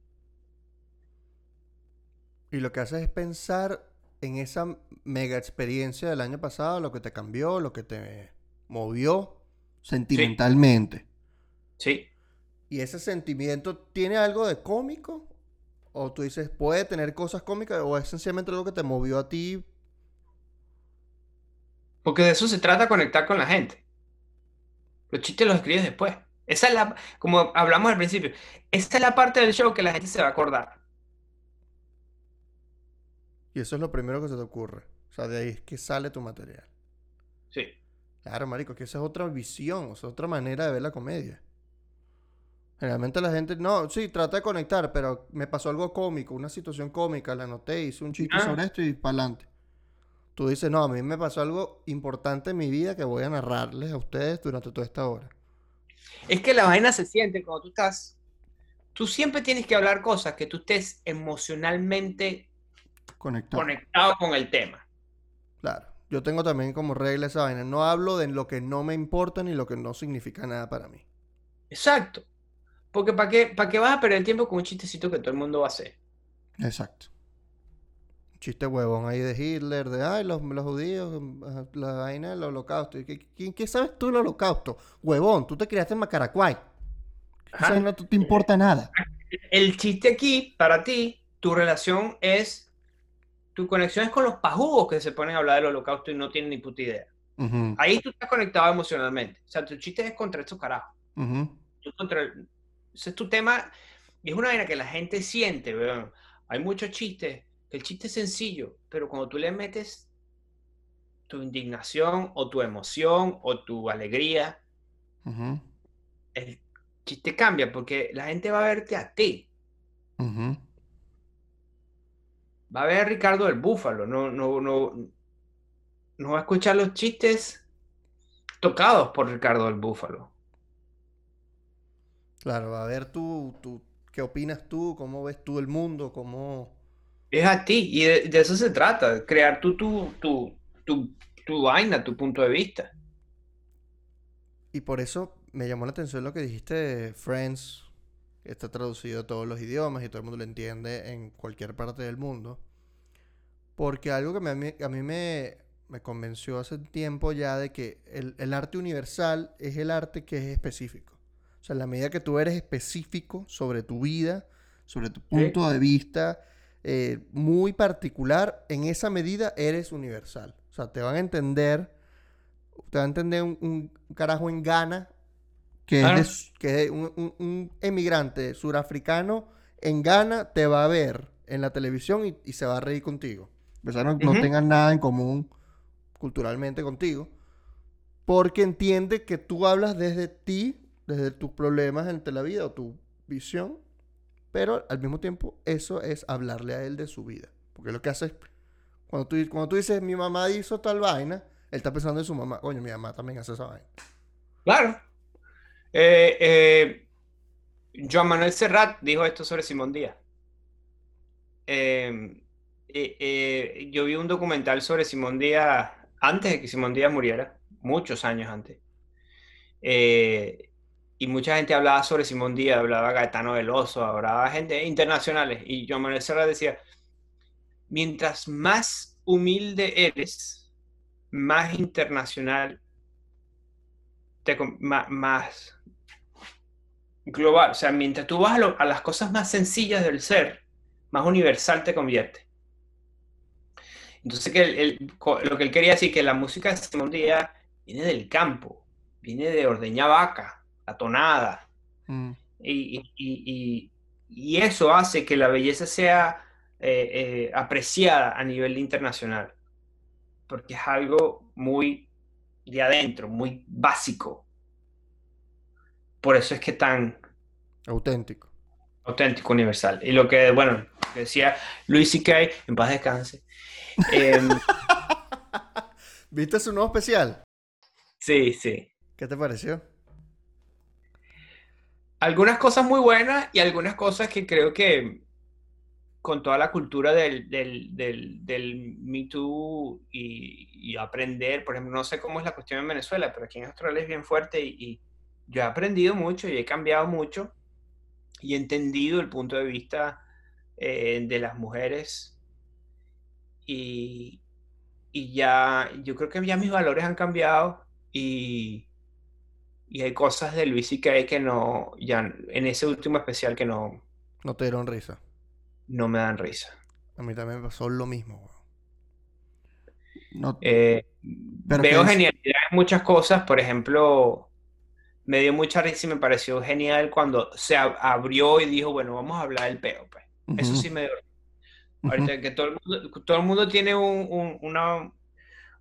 [SPEAKER 2] Y lo que haces es pensar en esa mega experiencia del año pasado, lo que te cambió, lo que te movió sentimentalmente.
[SPEAKER 1] Sí.
[SPEAKER 2] ¿Y ese sentimiento tiene algo de cómico? ¿O tú dices, puede tener cosas cómicas? ¿O es sencillamente algo que te movió a ti?
[SPEAKER 1] Porque de eso se trata conectar con la gente. Los chistes los escribes después. Esa es la, como hablamos al principio, esta es la parte del show que la gente se va a acordar.
[SPEAKER 2] Y eso es lo primero que se te ocurre. O sea, de ahí es que sale tu material.
[SPEAKER 1] Sí.
[SPEAKER 2] Claro, marico, que esa es otra visión, o sea, otra manera de ver la comedia. Generalmente la gente, no, sí, trata de conectar, pero me pasó algo cómico, una situación cómica, la anoté, hice un chiste sobre esto y para adelante. Tú dices, no, a mí me pasó algo importante en mi vida que voy a narrarles a ustedes durante toda esta hora.
[SPEAKER 1] Es que la vaina se siente cuando tú estás, tú siempre tienes que hablar cosas que tú estés emocionalmente
[SPEAKER 2] conectado.
[SPEAKER 1] conectado con el tema.
[SPEAKER 2] Claro. Yo tengo también como regla esa vaina. No hablo de lo que no me importa ni lo que no significa nada para mí.
[SPEAKER 1] Exacto. Porque ¿para qué, ¿para qué vas a perder el tiempo con un chistecito que todo el mundo va a hacer?
[SPEAKER 2] Exacto. Chiste huevón ahí de Hitler, de ay, los, judíos, la vaina del holocausto. ¿Quién, ¿Qué sabes tú del holocausto? Huevón, tú te criaste en Macaracuay. Eso no te importa nada.
[SPEAKER 1] El chiste aquí, para ti, tu relación es tu conexión es con los pajugos que se ponen a hablar del holocausto y no tienen ni puta idea.
[SPEAKER 2] Ujú,
[SPEAKER 1] Ahí tú estás conectado emocionalmente. O sea, tu chiste es contra estos carajos.
[SPEAKER 2] ujú,
[SPEAKER 1] Tú contra Ese es tu tema. Y es una vaina que la gente siente, weón. Hay muchos chistes, que el chiste es sencillo, pero cuando tú le metes tu indignación o tu emoción o tu alegría,
[SPEAKER 2] ujú,
[SPEAKER 1] el chiste cambia porque la gente va a verte a ti.
[SPEAKER 2] ujú.
[SPEAKER 1] Va a ver a Ricardo del Búfalo, no, no, no, no va a escuchar los chistes tocados por Ricardo del Búfalo.
[SPEAKER 2] Claro, a ver tú, tú, ¿qué opinas tú? ¿Cómo ves tú el mundo? ¿Cómo...
[SPEAKER 1] Es a ti, y de, de eso se trata, crear tú tu, tu, tu, tu vaina, tu punto de vista.
[SPEAKER 2] Y por eso me llamó la atención lo que dijiste de Friends, está traducido a todos los idiomas y todo el mundo lo entiende en cualquier parte del mundo. Porque algo que me- a mí, me, me convenció hace tiempo ya de que el, el arte universal es el arte que es específico. O sea, en la medida que tú eres específico sobre tu vida, sobre tu punto de vista, eh, muy particular, en esa medida eres universal. O sea, te van a entender, te va a entender un, un carajo en Ghana, que
[SPEAKER 1] Claro.
[SPEAKER 2] es, de que es un, un- un emigrante surafricano en Ghana, te va a ver en la televisión y, y se va a reír contigo. A pesar de no, no
[SPEAKER 1] Ujú.
[SPEAKER 2] tengan nada en común culturalmente contigo. Porque entiende que tú hablas desde ti, desde tus problemas ante la vida o tu visión, pero al mismo tiempo eso es hablarle a él de su vida. Porque lo que hace es, cuando tú, cuando tú dices, mi mamá hizo tal vaina, él está pensando en su mamá. Coño, mi mamá también hace esa vaina.
[SPEAKER 1] Claro. Eh, eh, Manuel Serrat dijo esto sobre Simón Díaz. Eh, eh, eh, yo vi un documental sobre Simón Díaz antes de que Simón Díaz muriera, muchos años antes. Eh, y mucha gente hablaba sobre Simón Díaz, hablaba Gaetano Veloso, hablaba gente internacionales. Y Joan Manuel Serrat decía, mientras más humilde eres, más internacional, te, más, global. O sea, mientras tú vas a, lo- a las cosas más sencillas del ser, más universal te convierte. Entonces, que el- el- co- lo que él quería decir, que la música de Simón Díaz viene del campo, viene de ordeñar vaca, la tonada.
[SPEAKER 2] Mm,
[SPEAKER 1] Y, y- y- y- y eso hace que la belleza sea eh, eh, apreciada a nivel internacional, porque es algo muy de adentro, muy básico. Por eso es que tan
[SPEAKER 2] auténtico.
[SPEAKER 1] auténtico, universal. Y lo que, bueno, decía Luis C.K., en paz descanse. em,
[SPEAKER 2] ¿Viste su nuevo especial?
[SPEAKER 1] sí, sí.
[SPEAKER 2] ¿Qué te pareció?
[SPEAKER 1] Algunas cosas muy buenas y algunas cosas que creo que con toda la cultura del, del, del, del Me Too y, y aprender, por ejemplo, no sé cómo es la cuestión en Venezuela, pero aquí en Australia es bien fuerte y, y yo he aprendido mucho y he cambiado mucho y he entendido el punto de vista eh, de las mujeres y, y ya, yo creo que ya mis valores han cambiado y, y hay cosas de Luis C.K. que no, ya en ese último especial que no,
[SPEAKER 2] No te dieron risa.
[SPEAKER 1] no me dan risa.
[SPEAKER 2] A mí también me pasó lo mismo. weón. No,
[SPEAKER 1] Eh,
[SPEAKER 2] Pero
[SPEAKER 1] veo genialidad en muchas cosas, por ejemplo, me dio mucha risa y me pareció genial cuando se ab- abrió y dijo, bueno, vamos a hablar del peo, pues. Eso sí me dio risa. Ahorita que todo el mundo, todo el mundo tiene un- un- una,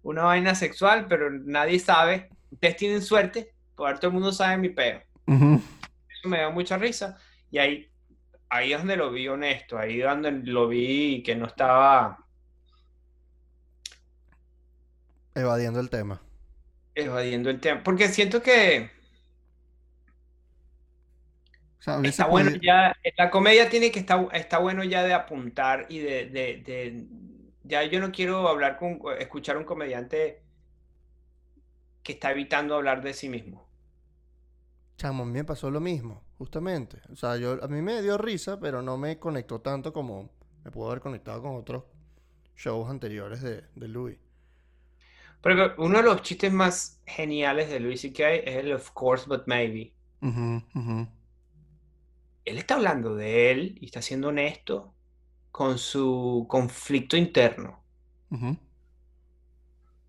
[SPEAKER 1] una vaina sexual, pero nadie sabe. Ustedes tienen suerte, porque ahora todo el mundo sabe mi peo. Eso me dio mucha risa. Y ahí, ahí es donde lo vi honesto, ahí es donde lo vi que no estaba
[SPEAKER 2] Evadiendo el tema.
[SPEAKER 1] evadiendo el tema. Porque siento que
[SPEAKER 2] O sea, hubiese
[SPEAKER 1] está bueno ya, la comedia tiene que estar, está bueno ya de apuntar y de, de- de- ya yo no quiero hablar con, escuchar a un comediante que está evitando hablar de sí mismo.
[SPEAKER 2] Chamo, a mí me pasó lo mismo, justamente. O sea, yo, a mí me dio risa, pero no me conectó tanto como me pudo haber conectado con otros shows anteriores de, de Louis.
[SPEAKER 1] Pero uno de los chistes más geniales de Louis C.K. es el Of Course But Maybe. Él está hablando de él y está siendo honesto con su conflicto interno.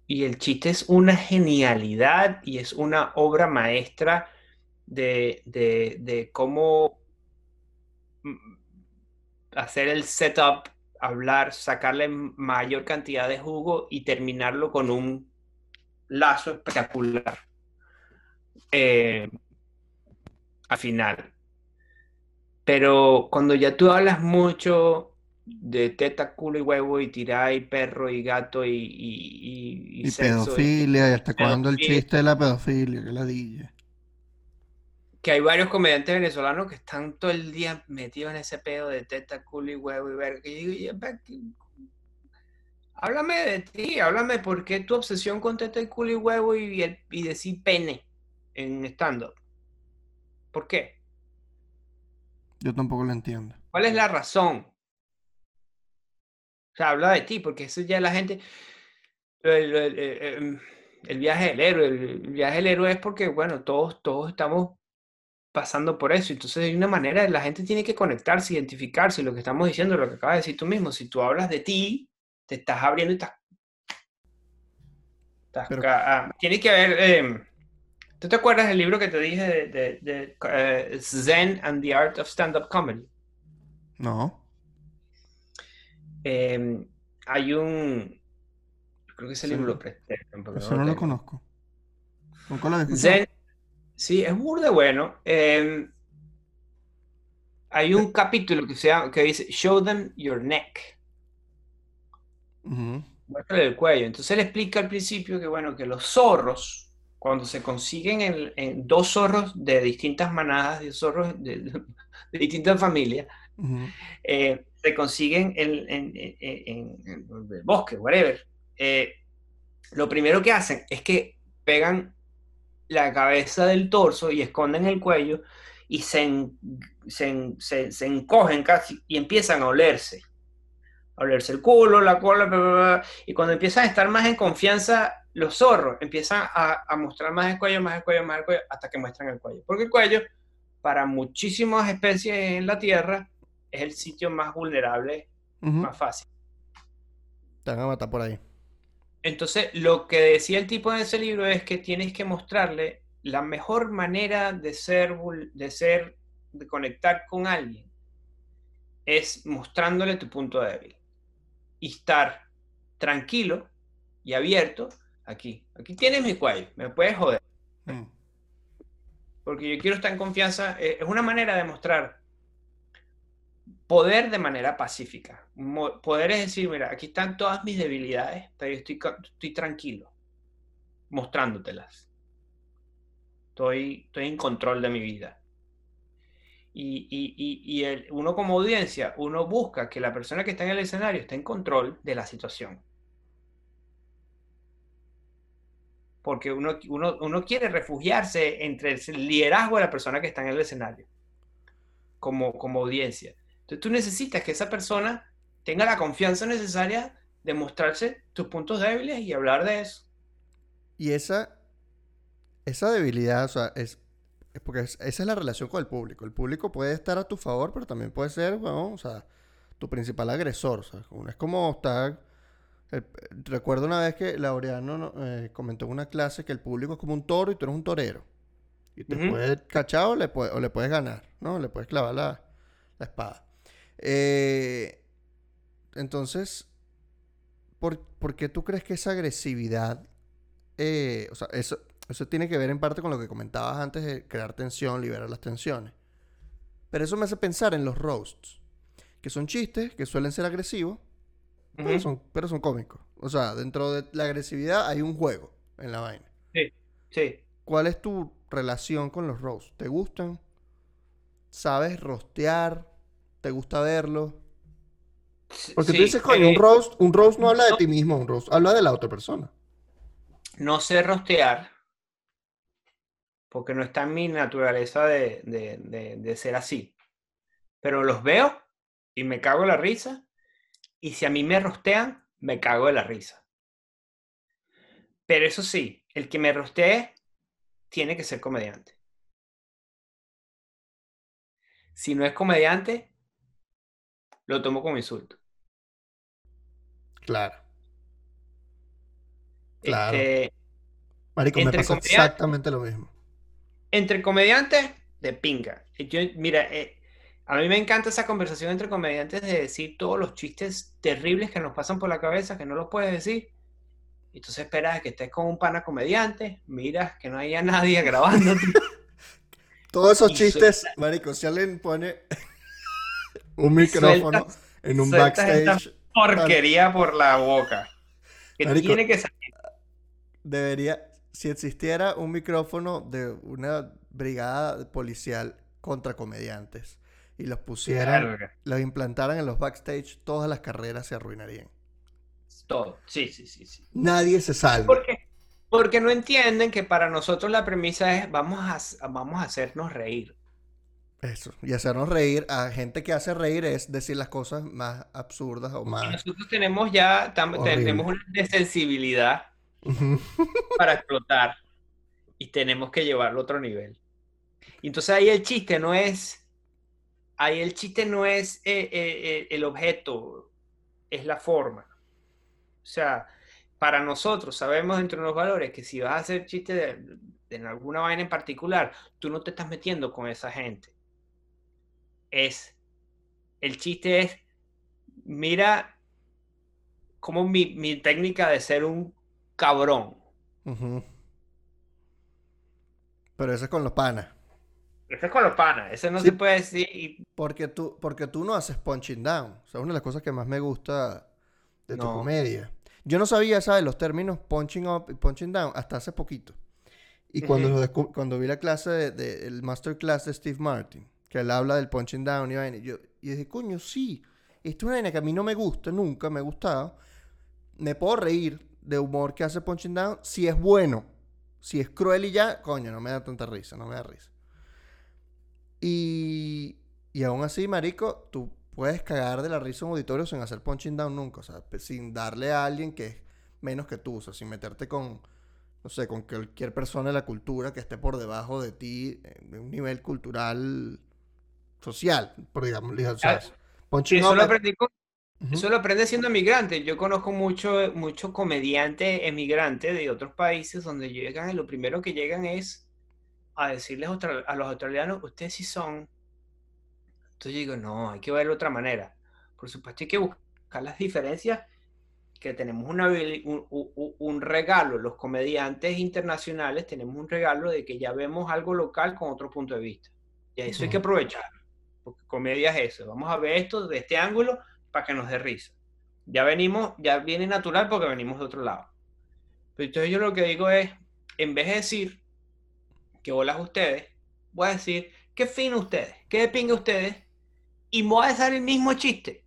[SPEAKER 1] Y el chiste es una genialidad y es una obra maestra de, de, de cómo hacer el setup, hablar, sacarle mayor cantidad de jugo y terminarlo con un lazo espectacular. Eh, al final. Pero cuando ya tú hablas mucho de teta, culo y huevo y tirar y perro y gato y, y,
[SPEAKER 2] y, pedofilia, y hasta cuando el chiste de la pedofilia, que la dije.
[SPEAKER 1] Que hay varios comediantes venezolanos que están todo el día metidos en ese pedo de teta, culo y huevo y ver. Y háblame de ti, háblame por qué tu obsesión con teta, culo y huevo y, y decir pene en stand-up. ¿Por qué?
[SPEAKER 2] Yo tampoco lo entiendo.
[SPEAKER 1] ¿Cuál es la razón? O sea, habla de ti, porque eso ya la gente. El, viaje del héroe. El viaje del héroe es porque, bueno, todos, todos estamos pasando por eso. Entonces hay una manera, la gente tiene que conectarse, identificarse. Lo que estamos diciendo, lo que acabas de decir tú mismo. Si tú hablas de ti, te estás abriendo y estás. Ah, tiene que haber. Em, ¿Tú te acuerdas del libro que te dije de, eh, Zen and the Art of Stand-Up Comedy?
[SPEAKER 2] No.
[SPEAKER 1] Em, hay un. Creo que ese libro lo presté.
[SPEAKER 2] Eso no, lo, conozco. ¿Nunca lo
[SPEAKER 1] Zen. Sí, es muy de bueno. Em, hay un capítulo que, se llama, que dice Show them your neck. Muéstrale el cuello. Entonces él explica al principio que, bueno, que los zorros cuando se consiguen en, dos zorros de distintas manadas, de zorros de, distintas familias, eh, se consiguen en, el bosque, whatever. Eh, lo primero que hacen es que pegan la cabeza del torso y esconden el cuello y se, se, encogen casi y empiezan a olerse. A olerse el culo, la cola, y cuando empiezan a estar más en confianza los zorros empiezan a, mostrar más el cuello, más el cuello, más el cuello, hasta que muestran el cuello. Porque el cuello, para muchísimas especies en la Tierra, es el sitio más vulnerable, más fácil.
[SPEAKER 2] Te van a matar por ahí.
[SPEAKER 1] Entonces, lo que decía el tipo en ese libro es que tienes que mostrarle la mejor manera de ser, de ser, de conectar con alguien, es mostrándole tu punto débil y estar tranquilo y abierto Aquí. Aquí tienes mi cuello. Me puedes joder. Mm. Porque yo quiero estar en confianza. Eh, es una manera de mostrar poder de manera pacífica. Poder es decir, mira, aquí están todas mis debilidades, pero yo estoy, estoy tranquilo mostrándotelas. Estoy, estoy en control de mi vida. Y, y, y uno como audiencia, uno busca que la persona que está en el escenario esté en control de la situación. Porque uno, uno, quiere refugiarse entre el liderazgo de la persona que está en el escenario, como, como audiencia. Entonces tú necesitas que esa persona tenga la confianza necesaria de mostrarse tus puntos débiles y hablar de eso.
[SPEAKER 2] Y esa, esa debilidad, o sea, es, porque esa es la relación con el público. El público puede estar a tu favor, pero también puede ser, bueno, o sea, tu principal agresor. O sea, es como estar recuerdo una vez que Laureano eh, comentó en una clase que el público es como un toro y tú eres un torero. Y te puedes cachar o le, puedes ganar, ¿no? Le puedes clavar la, espada. Eh, entonces, ¿por, qué tú crees que esa agresividad, eh, o sea, eso, eso tiene que ver en parte con lo que comentabas antes de crear tensión, liberar las tensiones? Pero eso me hace pensar en los roasts, que son chistes que suelen ser agresivos, pero, son, pero son cómicos. O sea, dentro de la agresividad hay un juego en la vaina.
[SPEAKER 1] Sí, sí.
[SPEAKER 2] ¿Cuál es tu relación con los roasts? ¿Te gustan? ¿Sabes rostear? ¿Te gusta verlo? Porque tú dices, coño, un eh, roast, un roast no habla de ti mismo, un roast habla de la otra persona.
[SPEAKER 1] No sé rostear, porque no está en mi naturaleza de, de ser así. Pero los veo y me cago en la risa y si a mí me rostean, me cago de la risa. Pero eso sí, el que me rostee tiene que ser comediante. Si no es comediante, lo tomo como insulto.
[SPEAKER 2] Claro. Claro.
[SPEAKER 1] Este,
[SPEAKER 2] Marico, me pasa exactamente lo mismo.
[SPEAKER 1] entre comediantes, de pinga. Yo, mira, eh, a mí me encanta esa conversación entre comediantes de decir todos los chistes terribles que nos pasan por la cabeza, que no los puedes decir. Y tú esperas a que estés con un pana comediante, miras que no haya nadie grabando.
[SPEAKER 2] Todos esos
[SPEAKER 1] Y
[SPEAKER 2] chistes, marico, si alguien pone un micrófono en un backstage,
[SPEAKER 1] porquería por la boca. Que
[SPEAKER 2] Marico,
[SPEAKER 1] tiene que salir.
[SPEAKER 2] debería, si existiera un micrófono de una brigada policial contra comediantes y los pusieran, los implantaran en los backstage, todas las carreras se arruinarían.
[SPEAKER 1] Todo. Sí, sí, sí, sí.
[SPEAKER 2] Nadie se salva.
[SPEAKER 1] ¿Por qué? Porque no entienden que para nosotros la premisa es vamos a, vamos a hacernos reír.
[SPEAKER 2] Eso. Y hacernos reír a gente que hace reír es decir las cosas más absurdas o
[SPEAKER 1] Y
[SPEAKER 2] más.
[SPEAKER 1] nosotros tenemos ya, tenemos una desensibilidad para explotar y tenemos que llevarlo a otro nivel. Y entonces ahí el chiste no es, ahí el chiste no es eh, eh, eh, el objeto, es la forma. O sea, para nosotros sabemos entre los valores que si vas a hacer chiste de, de en alguna vaina en particular, tú no te estás metiendo con esa gente. Es, el chiste es, mira como mi, mi técnica de ser un cabrón.
[SPEAKER 2] Pero eso es con los panas.
[SPEAKER 1] Ese es con los panas, ese no
[SPEAKER 2] Sí.
[SPEAKER 1] se puede decir.
[SPEAKER 2] Porque tú, porque tú no haces punching down. O sea, una de las cosas que más me gusta de tu comedia. Yo no sabía, ¿sabes? Los términos punching up y punching down hasta hace poquito. Y cuando, cuando vi la clase, de, de- el masterclass de Steve Martin, que él habla del punching down y vaina, y yo y dije, coño, sí. Esto es una vaina que a mí no me gusta, nunca me ha gustado. Me puedo reír de humor que hace punching down si es bueno. Si es cruel y ya, coño, no me da tanta risa, no me da risa. Y, y aún así, marico, tú puedes cagar de la risa en un auditorio sin hacer punching down nunca. O sea, sin darle a alguien que es menos que tú. O sea, sin meterte con, no sé, con cualquier persona de la cultura que esté por debajo de ti en un nivel cultural social, por digamos. Punching
[SPEAKER 1] Eso lo
[SPEAKER 2] es-
[SPEAKER 1] aprendí con-
[SPEAKER 2] Ujú.
[SPEAKER 1] eso lo aprendí siendo emigrante. Yo conozco mucho, mucho comediante emigrante de otros países donde llegan y lo primero que llegan es a decirles a los australianos, ustedes sí son. Entonces yo digo, no, hay que verlo de otra manera. Por supuesto, hay que buscar las diferencias que tenemos una un, un- un regalo. Los comediantes internacionales tenemos un regalo de que ya vemos algo local con otro punto de vista. Y eso hay que aprovechar. Porque comedia es eso. Vamos a ver esto de este ángulo para que nos dé risa. Ya venimos, ya viene natural porque venimos de otro lado. Pero entonces yo lo que digo es, en vez de decir que bolas ustedes, voy a decir, qué fino ustedes, qué de pinga ustedes, y me voy a hacer el mismo chiste.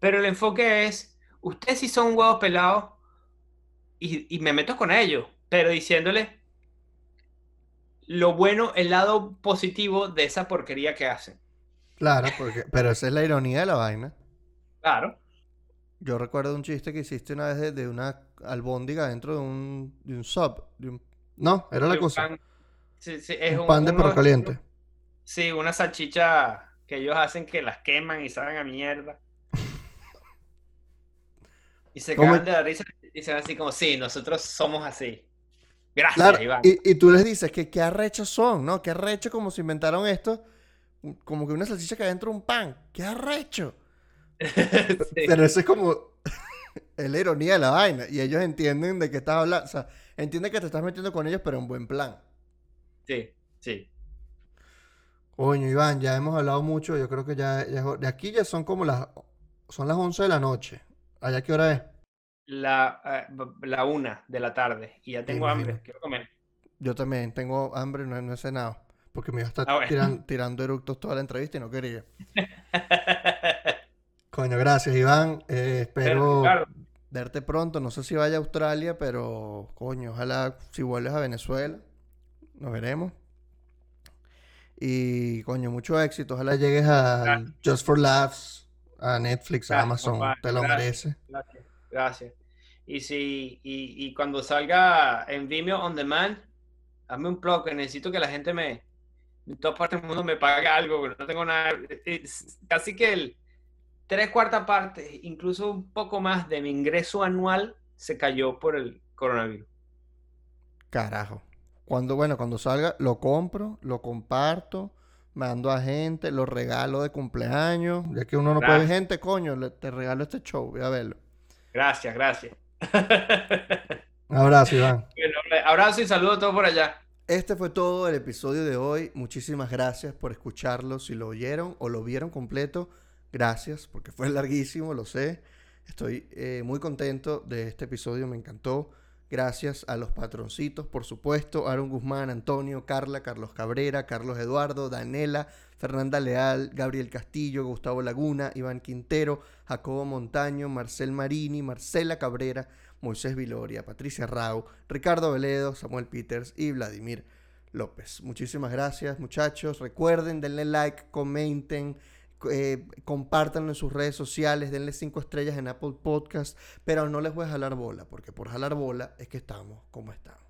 [SPEAKER 1] Pero el enfoque es, ustedes sí son huevos pelados, y, y me meto con ellos, pero diciéndole lo bueno, el lado positivo de esa porquería que hacen.
[SPEAKER 2] Claro, porque, pero esa es la ironía de la vaina.
[SPEAKER 1] Claro.
[SPEAKER 2] Yo recuerdo un chiste que hiciste una vez de, de una albóndiga dentro de un, de un sub. de un- No, era la cosa.
[SPEAKER 1] Sí, sí, es
[SPEAKER 2] Un pan de perro caliente.
[SPEAKER 1] Sí, una salchicha que ellos hacen que las queman y saben a mierda. Y se
[SPEAKER 2] ¿Cómo
[SPEAKER 1] cagan de la risa y dicen así como, sí, nosotros somos así. Gracias,
[SPEAKER 2] Claro,
[SPEAKER 1] Iván.
[SPEAKER 2] y, y tú les dices que qué arrechos son, ¿no? Qué arrecho como se inventaron esto. Como que una salchicha que adentro de un pan. ¡Qué arrecho!
[SPEAKER 1] Sí,
[SPEAKER 2] Pero eso es como. es la ironía de la vaina. Y ellos entienden de qué estás hablando. O sea, entienden que te estás metiendo con ellos, pero en buen plan.
[SPEAKER 1] Sí, sí.
[SPEAKER 2] Coño, Iván, ya hemos hablado mucho. Yo creo que ya, ya es hor- De aquí ya son como las. Son las 11 de la noche. ¿Allá qué hora es?
[SPEAKER 1] La, eh, la una de la tarde y ya tengo hambre, quiero comer.
[SPEAKER 2] Yo también tengo hambre, no, no he cenado. Porque me iba a estar
[SPEAKER 1] Ah, bueno.
[SPEAKER 2] tiran- tirando eructos toda la entrevista y no quería. Coño, gracias, Iván. Eh, espero verte pronto. No sé si vaya a Australia, pero coño, ojalá si vuelves a Venezuela, nos veremos. Y coño, mucho éxito. Ojalá llegues a
[SPEAKER 1] Gracias.
[SPEAKER 2] Just for Laughs, a Netflix, a Amazon. Te lo
[SPEAKER 1] Gracias.
[SPEAKER 2] mereces.
[SPEAKER 1] Gracias, gracias. Y si, y, y cuando salga en Vimeo On Demand, hazme un plug, que necesito que la gente me, en todas partes del mundo me pague algo, porque no tengo nada. Casi que el tres cuartas partes, incluso un poco más de mi ingreso anual se cayó por el, coronavirus.
[SPEAKER 2] Carajo. Cuando, bueno, cuando salga, lo compro, lo comparto, mando a gente, lo regalo de cumpleaños. Ya que uno no puede ver gente, coño, te regalo este show, voy a verlo.
[SPEAKER 1] Gracias, gracias.
[SPEAKER 2] abrazo, Iván.
[SPEAKER 1] abrazo y saludo a todos por allá.
[SPEAKER 2] Este fue todo el episodio de hoy. Muchísimas gracias por escucharlo. Si lo oyeron o lo vieron completo, gracias, porque fue larguísimo, lo sé. Estoy eh, muy contento de este episodio, me encantó. Gracias a los patroncitos, por supuesto, Aaron Guzmán, Antonio, Carla, Carlos Cabrera, Carlos Eduardo, Danela, Fernanda Leal, Gabriel Castillo, Gustavo Laguna, Iván Quintero, Jacobo Montaño, Marcel Marini, Marcela Cabrera, Moisés Viloria, Patricia Rau, Ricardo Veledo, Samuel Peters y Vladimir López. Muchísimas gracias muchachos. Recuerden, denle like, comenten eh, compártanlo en sus redes sociales, denle cinco estrellas en Apple Podcast, pero no les voy a jalar bola, porque por jalar bola es que estamos como estamos.